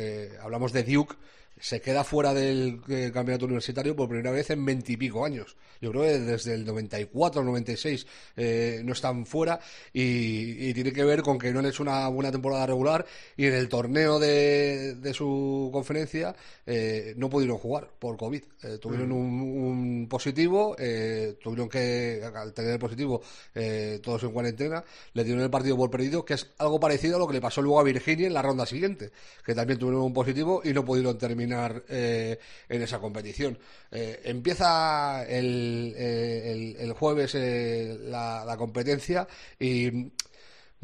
hablamos de Duke, se queda fuera del eh, campeonato universitario por primera vez en veintipico años. Yo creo que desde el 94 96 eh, no están fuera y, y tiene que ver con que no han hecho una buena temporada regular y en el torneo de, de su conferencia eh, no pudieron jugar por COVID. Eh, tuvieron un, un positivo, eh, tuvieron que, al tener el positivo, eh, todos en cuarentena, le dieron el partido por perdido, que es algo parecido a lo que le pasó luego a Virginia en la ronda siguiente, que también tuvieron un positivo y no pudieron terminar eh, en esa competición. Eh, empieza el, eh, el, el jueves la, competencia y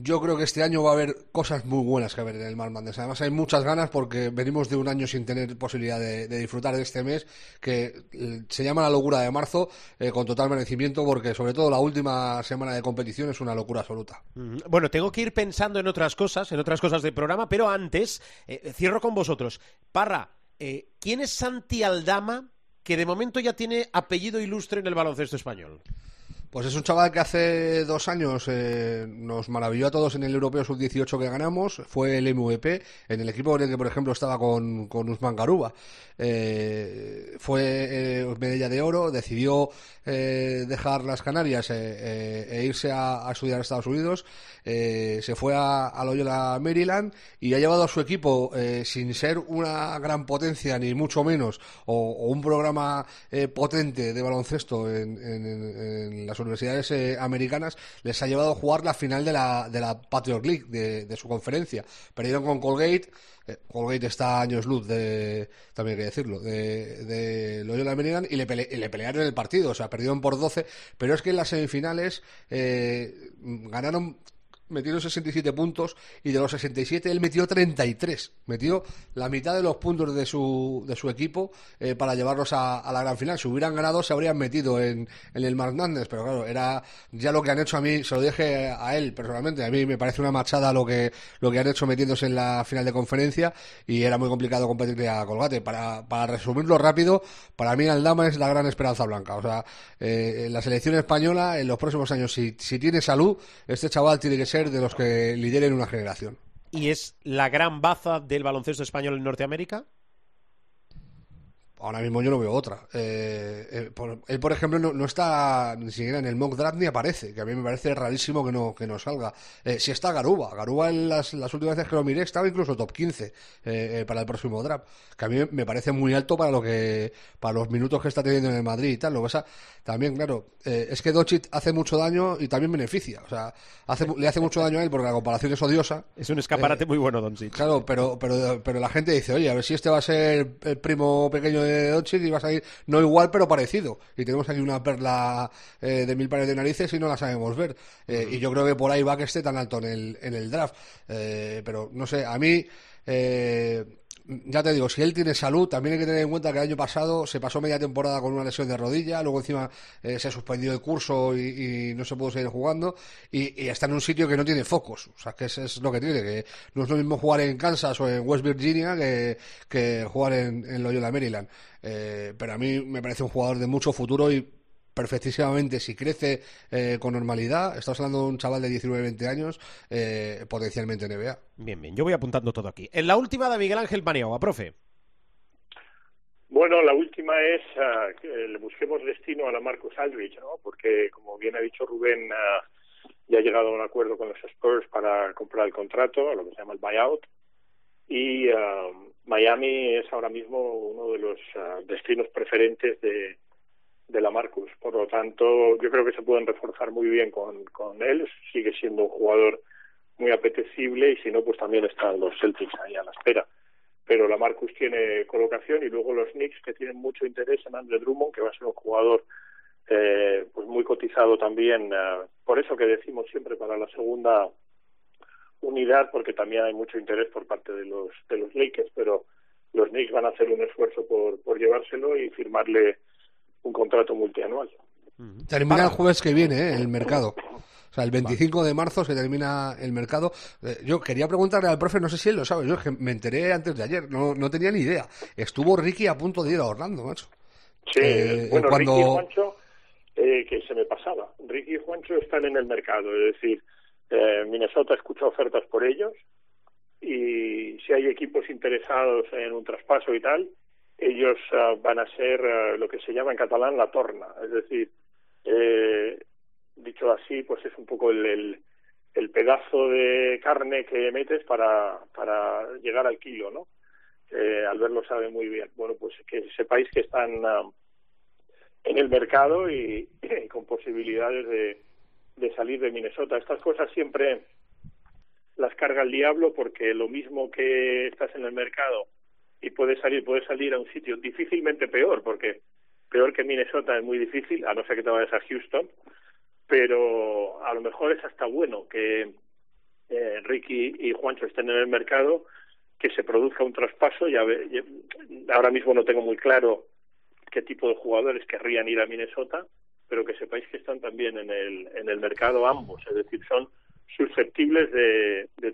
yo creo que este año va a haber cosas muy buenas que ver en el Mar Madness. Además, hay muchas ganas porque venimos de un año sin tener posibilidad de, disfrutar de este mes que se llama la locura de marzo con total merecimiento porque, sobre todo, la última semana de competición es una locura absoluta. Mm, Bueno, tengo que ir pensando en otras cosas, en otras cosas del programa, pero antes cierro con vosotros. Parra, eh, ¿quién es Santi Aldama que de momento ya tiene apellido ilustre en el baloncesto español? Pues es un chaval que hace dos años eh, nos maravilló a todos en el Europeo Sub-18 que ganamos. Fue el MVP en el equipo en el que, por ejemplo, estaba con, con Usman Garuba. Eh, fue eh, medalla de oro, decidió eh, dejar las Canarias eh, eh, e irse a, estudiar a Estados Unidos. Se fue a, a Loyola, Maryland, y ha llevado a su equipo sin ser una gran potencia, ni mucho menos, o, un programa potente de baloncesto en, en- las universidades americanas, les ha llevado a jugar la final de la, de la Patriot League, de, de su conferencia. Perdieron con Colgate. Eh, Colgate está años luz de, también hay que decirlo, de, de Loyola Maryland y le, pele- y le pelearon el partido, o sea, perdieron por 12, pero es que en las semifinales eh, ganaron metieron 67 puntos y de los 67 él metió 33. Metió la mitad de los puntos de su, de su equipo eh, para llevarlos a, la gran final. Si hubieran ganado se habrían metido en, en el Madness, pero claro, era ya lo que han hecho a mí, se lo dije a él personalmente, a mí me parece una machada lo que, lo que han hecho metiéndose en la final de conferencia y era muy complicado competirle a Colgate. Para, para resumirlo rápido, para mí Aldama es la gran esperanza blanca. O sea, eh, la selección española en los próximos años, si, si tiene salud, este chaval tiene que ser de los que lideren una generación. ¿Y es la gran baza del baloncesto español en Norteamérica? Ahora mismo yo no veo otra. Eh, eh, por- él, por ejemplo, no, no está ni siquiera en el mock draft ni aparece, que a mí me parece rarísimo que no, que no salga. Eh, si está Garuba, Garuba en las, las últimas veces que lo miré estaba incluso top 15 eh, eh, para el próximo draft, que a mí me parece muy alto para lo que para los minutos que está teniendo en el Madrid y tal. Lo que pasa, también, claro, es que Dochit hace mucho daño y también beneficia. O sea, hace, le hace mucho daño a él porque la comparación es odiosa. Es un escaparate muy bueno, Doncic. Claro, pero, pero, pero la gente dice, oye, a ver si este va a ser el primo pequeño de Doncic y va a salir no igual, pero parecido. Y tenemos aquí una perla eh, de mil pares de narices y no la sabemos ver. Eh, Y yo creo que por ahí va que esté tan alto en el, en el draft. Eh, pero no sé, a mí, eh, ya te digo, si él tiene salud, también hay que tener en cuenta que el año pasado se pasó media temporada con una lesión de rodilla, luego encima eh, se suspendió el curso y, no se pudo seguir jugando, y, está en un sitio que no tiene focos. O sea, que eso es lo que tiene, que no es lo mismo jugar en Kansas o en West Virginia que, que jugar en, en Loyola Maryland. Eh, pero a mí me parece un jugador de mucho futuro y perfectísimamente si crece eh, con normalidad, estamos hablando de un chaval de 19-20 años, eh, potencialmente NBA. Bien, bien, yo voy apuntando todo aquí. En la última de Miguel Ángel Paniagua, profe. Bueno, la última es ah, que le busquemos destino a la Marcus Aldridge, ¿no? Porque, como bien ha dicho Rubén, ah, ya ha llegado a un acuerdo con los Spurs para comprar el contrato, lo que se llama el buyout, y ah, Miami es ahora mismo uno de los destinos preferentes de, de la Marcus. Por lo tanto, yo creo que se pueden reforzar muy bien con, con él. Sigue siendo un jugador muy apetecible y si no, pues también están los Celtics ahí a la espera pero la Marcus tiene colocación y luego los Knicks que tienen mucho interés en Andre Drummond que va a ser un jugador eh, pues muy cotizado también eh, por eso que decimos siempre para la segunda unidad porque también hay mucho interés por parte de los de los Lakers pero los Knicks van a hacer un esfuerzo por por llevárselo y firmarle un contrato multianual Termina el jueves que viene ¿eh? el mercado. O sea, el 25 de marzo se termina el mercado. Eh, yo quería preguntarle al profe, no sé si él lo sabe, yo es que me enteré antes de ayer, no, no tenía ni idea. Estuvo Ricky a punto de ir a Orlando, macho. Sí, Eh, bueno, cuando- Ricky y Juancho, eh, que se me pasaba. Ricky y Juancho están en el mercado, es decir, eh, Minnesota escucha ofertas por ellos y si hay equipos interesados en un traspaso y tal, ellos ah, van a ser ah, lo que se llama en catalán la torna, es decir, eh, dicho así, pues es un poco el, el, el pedazo de carne que metes para, para llegar al kilo, ¿no? Eh, Albert lo sabe muy bien. Bueno, pues que sepáis que están ah, en el mercado y, y con posibilidades de, de salir de Minnesota. Estas cosas siempre las carga el diablo porque lo mismo que estás en el mercado y puedes salir, puedes salir a un sitio difícilmente peor, porque peor que Minnesota es muy difícil, a no ser que te vayas a Houston, pero a lo mejor es hasta bueno que eh, Ricky y Juancho estén en el mercado, que se produzca un traspaso. Ya, ve- ahora mismo no tengo muy claro qué tipo de jugadores querrían ir a Minnesota, pero que sepáis que están también en el, en el mercado ambos, es decir, son susceptibles de, de,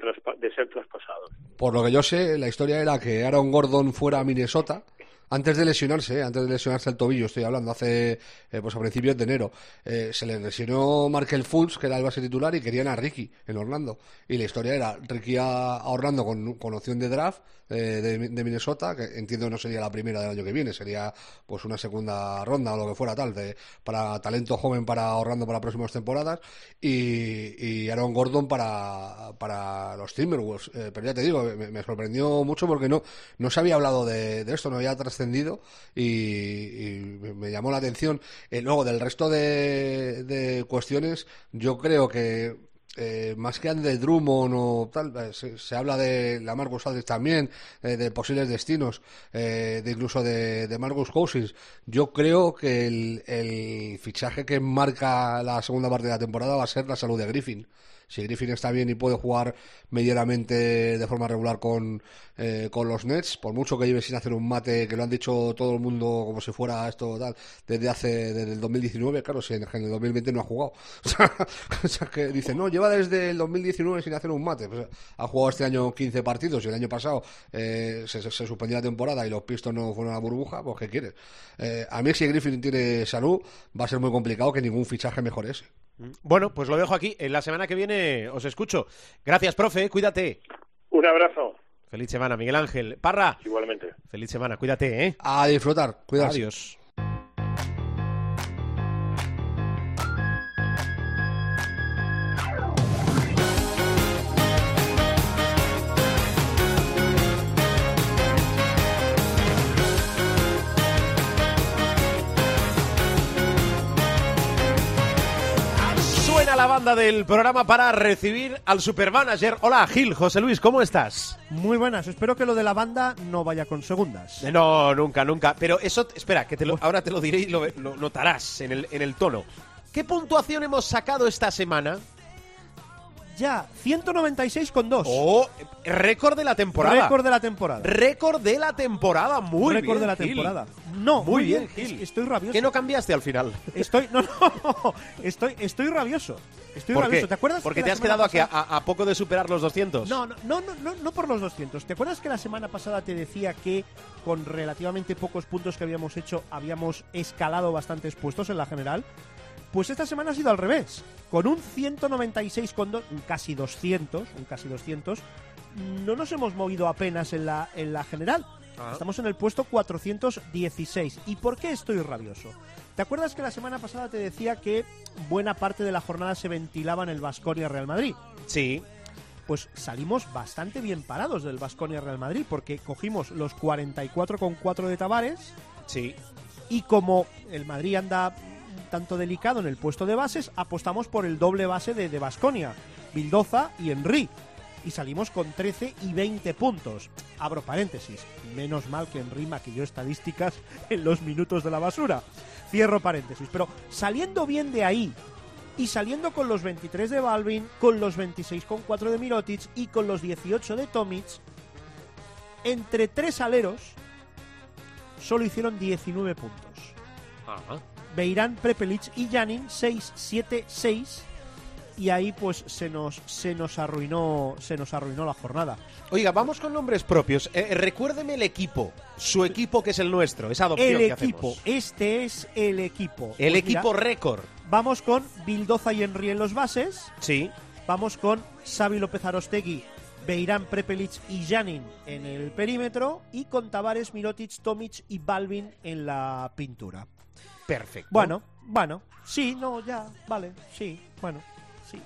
ser traspasados. Por lo que yo sé, la historia era que Aaron Gordon fuera a Minnesota antes de lesionarse, ¿eh? antes de lesionarse el tobillo, estoy hablando, hace eh, pues a principios de enero. Eh, se le lesionó Markel Fultz, que era el base titular, y querían a Ricky en Orlando. Y la historia era Ricky a, Orlando con, con opción de draft eh, de, Minnesota, que entiendo no sería la primera del año que viene, sería pues una segunda ronda o lo que fuera tal, de, para talento joven para Orlando para próximas temporadas, y, y Aaron Gordon para, para los Timberwolves. Eh, pero ya te digo, me, sorprendió mucho porque no, no se había hablado de, de esto, no había trascendido y, me- llamó la atención. Eh, luego, del resto de, cuestiones, yo creo que eh, más que de Drummond o tal, eh, se, se habla de la Marcus Aldridge también, eh, de posibles destinos, de incluso de, de Marcus Cousins. Yo creo que el, el fichaje que marca la segunda parte de la temporada va a ser la salud de Griffin. Si Griffin está bien y puede jugar medianamente de forma regular con, eh, con los Nets, por mucho que lleve sin hacer un mate, que lo han dicho todo el mundo como si fuera esto tal, desde hace, desde el 2019, claro, si en, el 2020 no ha jugado. O sea, que dice, no, lleva desde el 2019 sin hacer un mate. Pues, ha jugado este año 15 partidos y el año pasado eh, se, se- se suspendió la temporada y los Pistons no fueron a la burbuja, pues ¿qué quieres? Eh, a mí si Griffin tiene salud, va a ser muy complicado que ningún fichaje mejore ese. Bueno, pues lo dejo aquí. En la semana que viene os escucho. Gracias, profe. Cuídate. Un abrazo. Feliz semana, Miguel Ángel. Parra, Igualmente. feliz semana, cuídate, ¿eh? A disfrutar, cuidarse. Adiós. La banda del programa para recibir al supermanager. Hola, Gil, José Luis, ¿cómo estás? Muy buenas, espero que lo de la banda no vaya con segundas. No, nunca, nunca. Pero eso, espera, que te lo- ahora te lo diré y lo, lo notarás en el, en el tono. ¿Qué puntuación hemos sacado esta semana? Ya, 196 con 2. Oh, récord de la temporada. Récord de la temporada. Récord de la temporada, muy Récord bien. de la Gil. temporada. No, Muy bien, Gil. Estoy rabioso. ¿Qué no cambiaste al final? Estoy, no, no, estoy, estoy rabioso. Estoy ¿Por rabioso. qué? ¿Te acuerdas? Porque que te has quedado aquí a, a poco de superar los 200. No, no, no, no, no, no por los 200. ¿Te acuerdas que la semana pasada te decía que con relativamente pocos puntos que habíamos hecho habíamos escalado bastantes puestos en la general? Pues esta semana ha sido al revés. Con un 196 con casi 200, un casi 200, no nos hemos movido apenas en la, en la general. Ah. Estamos en el puesto 416. ¿Y por qué estoy rabioso? ¿Te acuerdas que la semana pasada te decía que buena parte de la jornada se ventilaba en el Vasconia Real Madrid? Sí. pues salimos bastante bien parados del Vasconia Real Madrid, porque cogimos los 44,4 de Tavares Sí. y como el Madrid anda tanto delicado en el puesto de bases, apostamos por el doble base de Vasconia, Bildoza y Henry. Y salimos con 13 y 20 puntos. Abro paréntesis. Menos mal que Henry maquilló estadísticas en los minutos de la basura. Cierro paréntesis. Pero saliendo bien de ahí y saliendo con los 23 de Balvin, con los 26,4 de Mirotic y con los 18 de Tomic, entre tres aleros solo hicieron 19 puntos. Ajá. Beirán, Prepelic y Janin 6, 7, 6 y ahí pues se nos se nos arruinó se nos arruinó la jornada. Oiga, vamos con nombres propios. Eh, recuérdeme el equipo. Su equipo que es el nuestro. Esa adopción El que equipo, hacemos. este es el equipo. El Pues mira, equipo récord. vamos con Bildoza y Henry en los bases. Sí. Vamos con Xavi López Arostegui, Beirán, Prepelic y Janin en el perímetro y con Tavares, Mirotic, Tomic y Balvin en la pintura. Perfecto. Bueno, bueno, sí, no, ya, vale, sí, bueno, sí.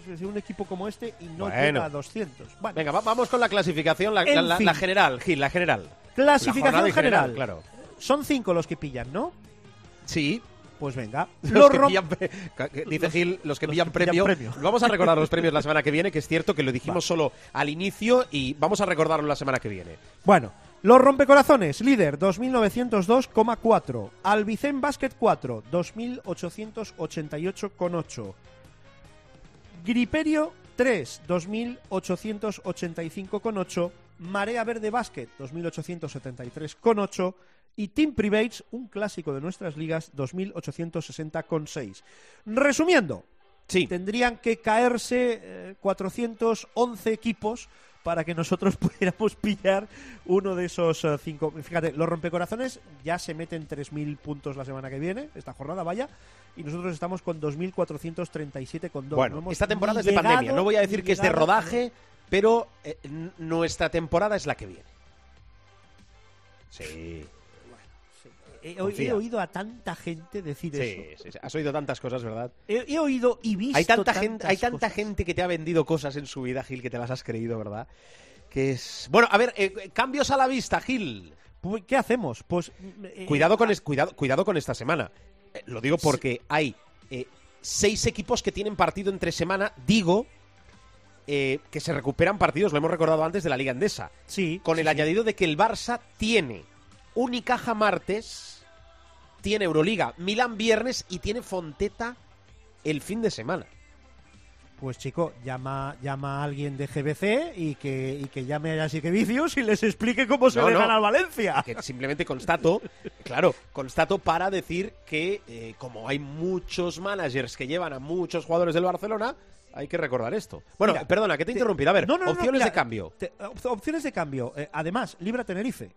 Es decir, un equipo como este y no Bueno. llega a 200. Bueno, Venga, va- vamos con la clasificación, la, En la- la- fin. la general, Gil, la general. La clasificación jornada en general. Claro. Son cinco los que pillan, ¿no? Sí. Pues venga. Los Los que rom- pillan pre- que- dice Gil, los que los pillan que pillan premio. premio. Vamos a recordar los premios la semana que viene, que es cierto que lo dijimos solo al inicio y vamos a recordarlo la semana que viene. Bueno, los rompecorazones, líder 2902,4. Albicén Basket 4, 2888,8. Griperio 3, 2885,8. Marea Verde Basket 2873,8. Y Team Privates, un clásico de nuestras ligas, 2860,6. Resumiendo, Sí. tendrían que caerse eh, 411 equipos para que nosotros pudiéramos pillar uno de esos eh, cinco. Fíjate, los rompecorazones ya se meten 3.000 puntos la semana que viene, esta jornada vaya, y nosotros estamos con 2.437 con dos. Bueno, No esta temporada es de llegado, pandemia. No voy a decir que es de rodaje, pero eh, nuestra temporada es la que viene. Sí. He, oído a tanta gente decir Sí, eso. sí, sí. Has oído tantas cosas, ¿verdad? He, he oído y visto Hay tanta gente, hay tanta cosas. gente que te ha vendido cosas en su vida, Gil, que te las has creído, ¿verdad? Que es. Bueno, a ver, eh, cambios a la vista, Gil. ¿Qué hacemos? Pues eh, Cuidado con, es- cuidado, cuidado con esta semana. Eh, lo digo porque hay eh, seis equipos que tienen partido entre semana. Digo eh, que se recuperan partidos, lo hemos recordado antes de la Liga Endesa. Sí, Con el sí. añadido de que el Barça tiene Unicaja martes, tiene Euroliga Milán viernes y tiene Fonteta el fin de semana. Pues chico, llama, llama a alguien de GBC y que, y que llame a Yasique Vicios y les explique cómo se No, le no. gana al Valencia. que simplemente constato, claro, constato para decir que eh, como hay muchos managers que llevan a muchos jugadores del Barcelona, hay que recordar esto. Bueno, Mira, perdona, que te he te- interrumpido. A ver, No, opciones mira, de cambio. te- op- opciones de cambio. Eh, además, Libra Tenerife.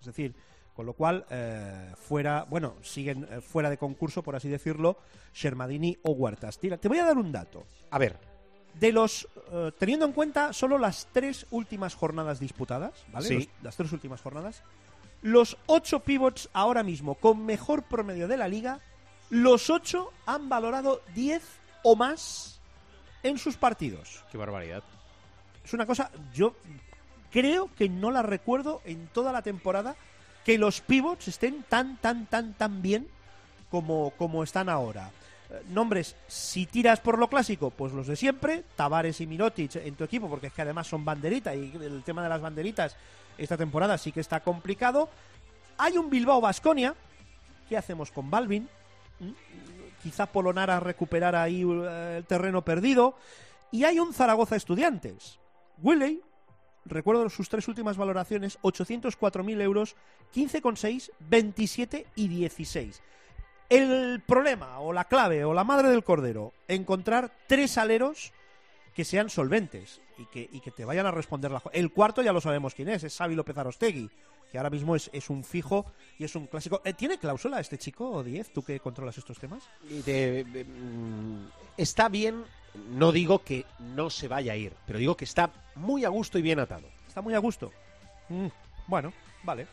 Es decir, con lo cual, eh, fuera, bueno, siguen eh, fuera de concurso, por así decirlo, Shermadini o Huertas. Tira, te voy a dar un dato. A ver, De los, eh, teniendo en cuenta solo las tres últimas jornadas disputadas, ¿vale? Sí. Los- las tres últimas jornadas, los ocho pivots ahora mismo con mejor promedio de la liga, los ocho han valorado 10 o más en sus partidos. Qué barbaridad. Es una cosa, yo creo que no la recuerdo en toda la temporada que los pivots estén tan, tan, tan, tan bien como, como están ahora. Eh, Nombres, si tiras por lo clásico, pues los de siempre, Tavares y Mirotic en tu equipo, porque es que además son banderita y el tema de las banderitas esta temporada sí que está complicado. Hay un Bilbao Basconia, ¿qué hacemos con Balvin? ¿Mm? Quizá Polonara recuperar ahí eh, el terreno perdido. Y hay un Zaragoza Estudiantes. Willey, recuerdo sus tres últimas valoraciones, 804.000 euros, 15,6, 27 y 16. El problema, o la clave, o la madre del cordero, encontrar tres aleros que sean solventes y que, y que te vayan a responder la... El cuarto ya lo sabemos quién es, es Xavi López Arostegui, que ahora mismo es, es un fijo y es un clásico. Eh, ¿Tiene cláusula este chico, 10, tú que controlas estos temas? Mm, está bien, no digo que no se vaya a ir, pero digo que está muy a gusto y bien atado. Está muy a gusto. Mm, bueno, vale.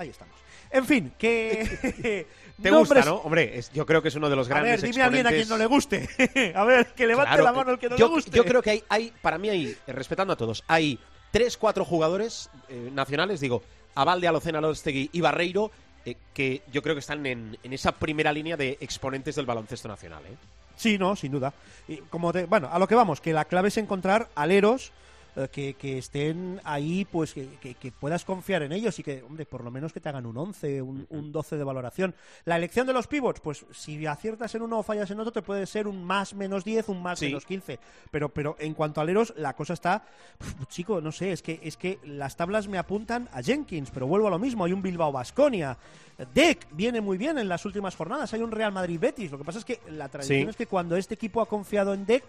Ahí estamos. En fin, que... ¿Te nombres- gusta, no? Hombre, es- yo creo que es uno de los A grandes ver, dime a alguien a quien no le guste. a ver, que levante Claro, la mano el que no yo, le guste. yo creo que hay, hay, para mí hay, eh, respetando a todos, hay tres, cuatro jugadores eh, nacionales, digo, Avalde, Alocena, Alostegui y Barreiro, eh, que yo creo que están en, en esa primera línea de exponentes del baloncesto nacional. ¿eh? Sí, no, sin duda. Y como te- bueno, a lo que vamos, que la clave es encontrar aleros que, que estén ahí, pues que, que- que puedas confiar en ellos y que, hombre, por lo menos que te hagan un 11, un, un 12 de valoración. La elección de los pivots, pues si aciertas en uno o fallas en otro, te puede ser un más menos 10, un más Sí. menos 15. Pero, pero en cuanto a aleros, la cosa está, Uf, chico, no sé, es que, es que las tablas me apuntan a Jenkins, pero vuelvo a lo mismo, hay un Bilbao Basconia. Deck viene muy bien en las últimas jornadas, hay un Real Madrid Betis. Lo que pasa es que la tradición Sí. es que cuando este equipo ha confiado en Deck,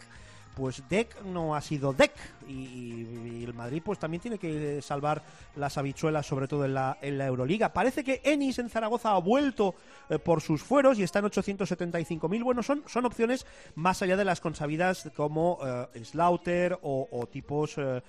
pues Deck no ha sido Deck. Y, y- y el Madrid pues también tiene que salvar las habichuelas, sobre todo en la, en la Euroliga. Parece que Ennis en Zaragoza ha vuelto eh, por sus fueros y está en 875.000. Bueno, son, son opciones más allá de las consabidas como eh, Slaughter o, o tipos eh,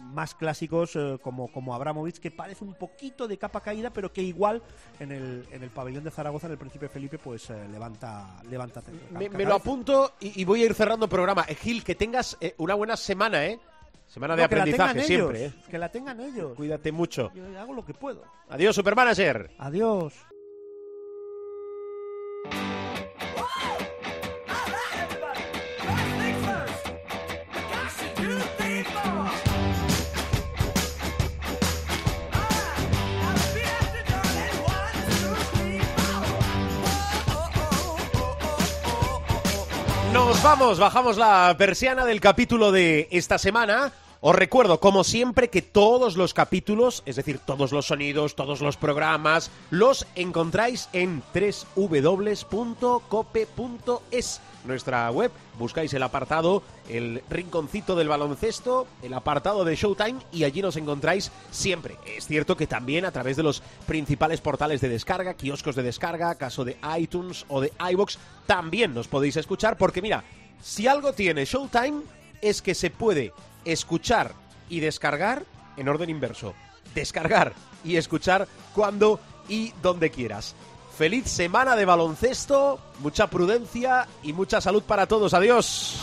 más clásicos como, como Abramovich, que parece un poquito de capa caída, pero que igual en el, en el pabellón de Zaragoza, en el Príncipe Felipe, pues levanta, levanta. Me, lo apunto y, y voy a ir cerrando el programa. Eh, Gil, que tengas eh, una buena semana, ¿eh? Semana de No, aprendizaje siempre, ellos, ¿eh? Que la tengan ellos. Cuídate mucho. Yo hago lo que puedo. Adiós, Supermanager. Adiós. Vamos, bajamos la persiana del capítulo de esta semana. Os recuerdo, como siempre, que todos los capítulos, es decir, todos los sonidos, todos los programas, los encontráis en www.cope.es, nuestra web. Buscáis el apartado, el rinconcito del baloncesto, el apartado de Showtime y allí nos encontráis siempre. Es cierto que también a través de los principales portales de descarga, kioscos de descarga, caso de iTunes o de iBox, también nos podéis escuchar porque mira, si algo tiene Showtime es que se puede escuchar y descargar en orden inverso. Descargar y escuchar cuando y donde quieras. Feliz semana de baloncesto, mucha prudencia y mucha salud para todos. Adiós.